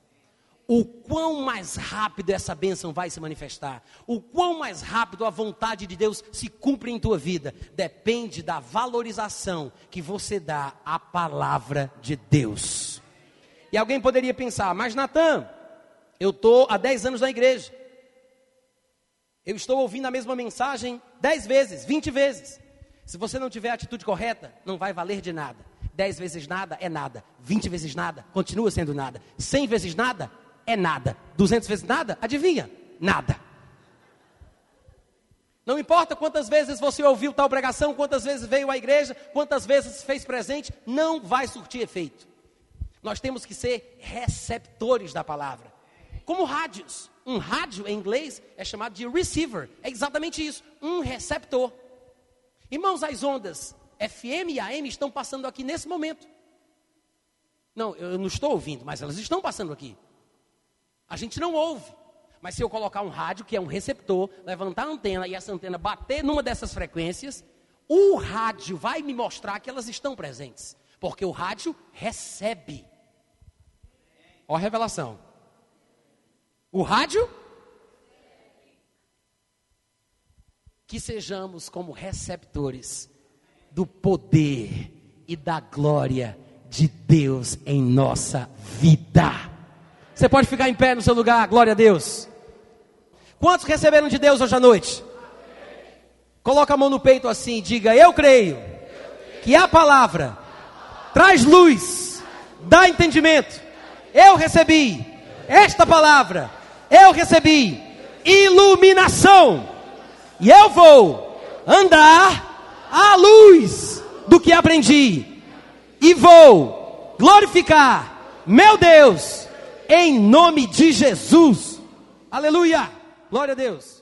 O quão mais rápido essa bênção vai se manifestar, o quão mais rápido a vontade de Deus se cumpre em tua vida, depende da valorização que você dá à palavra de Deus. E alguém poderia pensar, mas Natan, eu estou há 10 anos na igreja, eu estou ouvindo a mesma mensagem dez vezes, vinte vezes. Se você não tiver a atitude correta, não vai valer de nada. Dez vezes nada é nada. Vinte vezes nada continua sendo nada. Cem vezes nada é nada. Duzentas vezes nada, adivinha? Nada. Não importa quantas vezes você ouviu tal pregação, quantas vezes veio à igreja, quantas vezes fez presente, não vai surtir efeito. Nós temos que ser receptores da palavra, como rádios. Um rádio em inglês é chamado de receiver. É exatamente isso, um receptor. Irmãos, as ondas FM e AM estão passando aqui nesse momento. Não, eu não estou ouvindo, mas elas estão passando aqui. A gente não ouve. Mas se eu colocar um rádio, que é um receptor, levantar a antena e essa antena bater numa dessas frequências, o rádio vai me mostrar que elas estão presentes. Porque o rádio recebe. Ó a revelação. O rádio? Que sejamos como receptores do poder e da glória de Deus em nossa vida. Você pode ficar em pé no seu lugar, glória a Deus. Quantos receberam de Deus hoje à noite? Coloca a mão no peito assim, diga: Eu creio que a palavra traz luz, dá entendimento. Eu recebi esta palavra eu recebi iluminação. E eu vou andar à luz do que aprendi e vou glorificar meu Deus em nome de Jesus. Aleluia! Glória a Deus.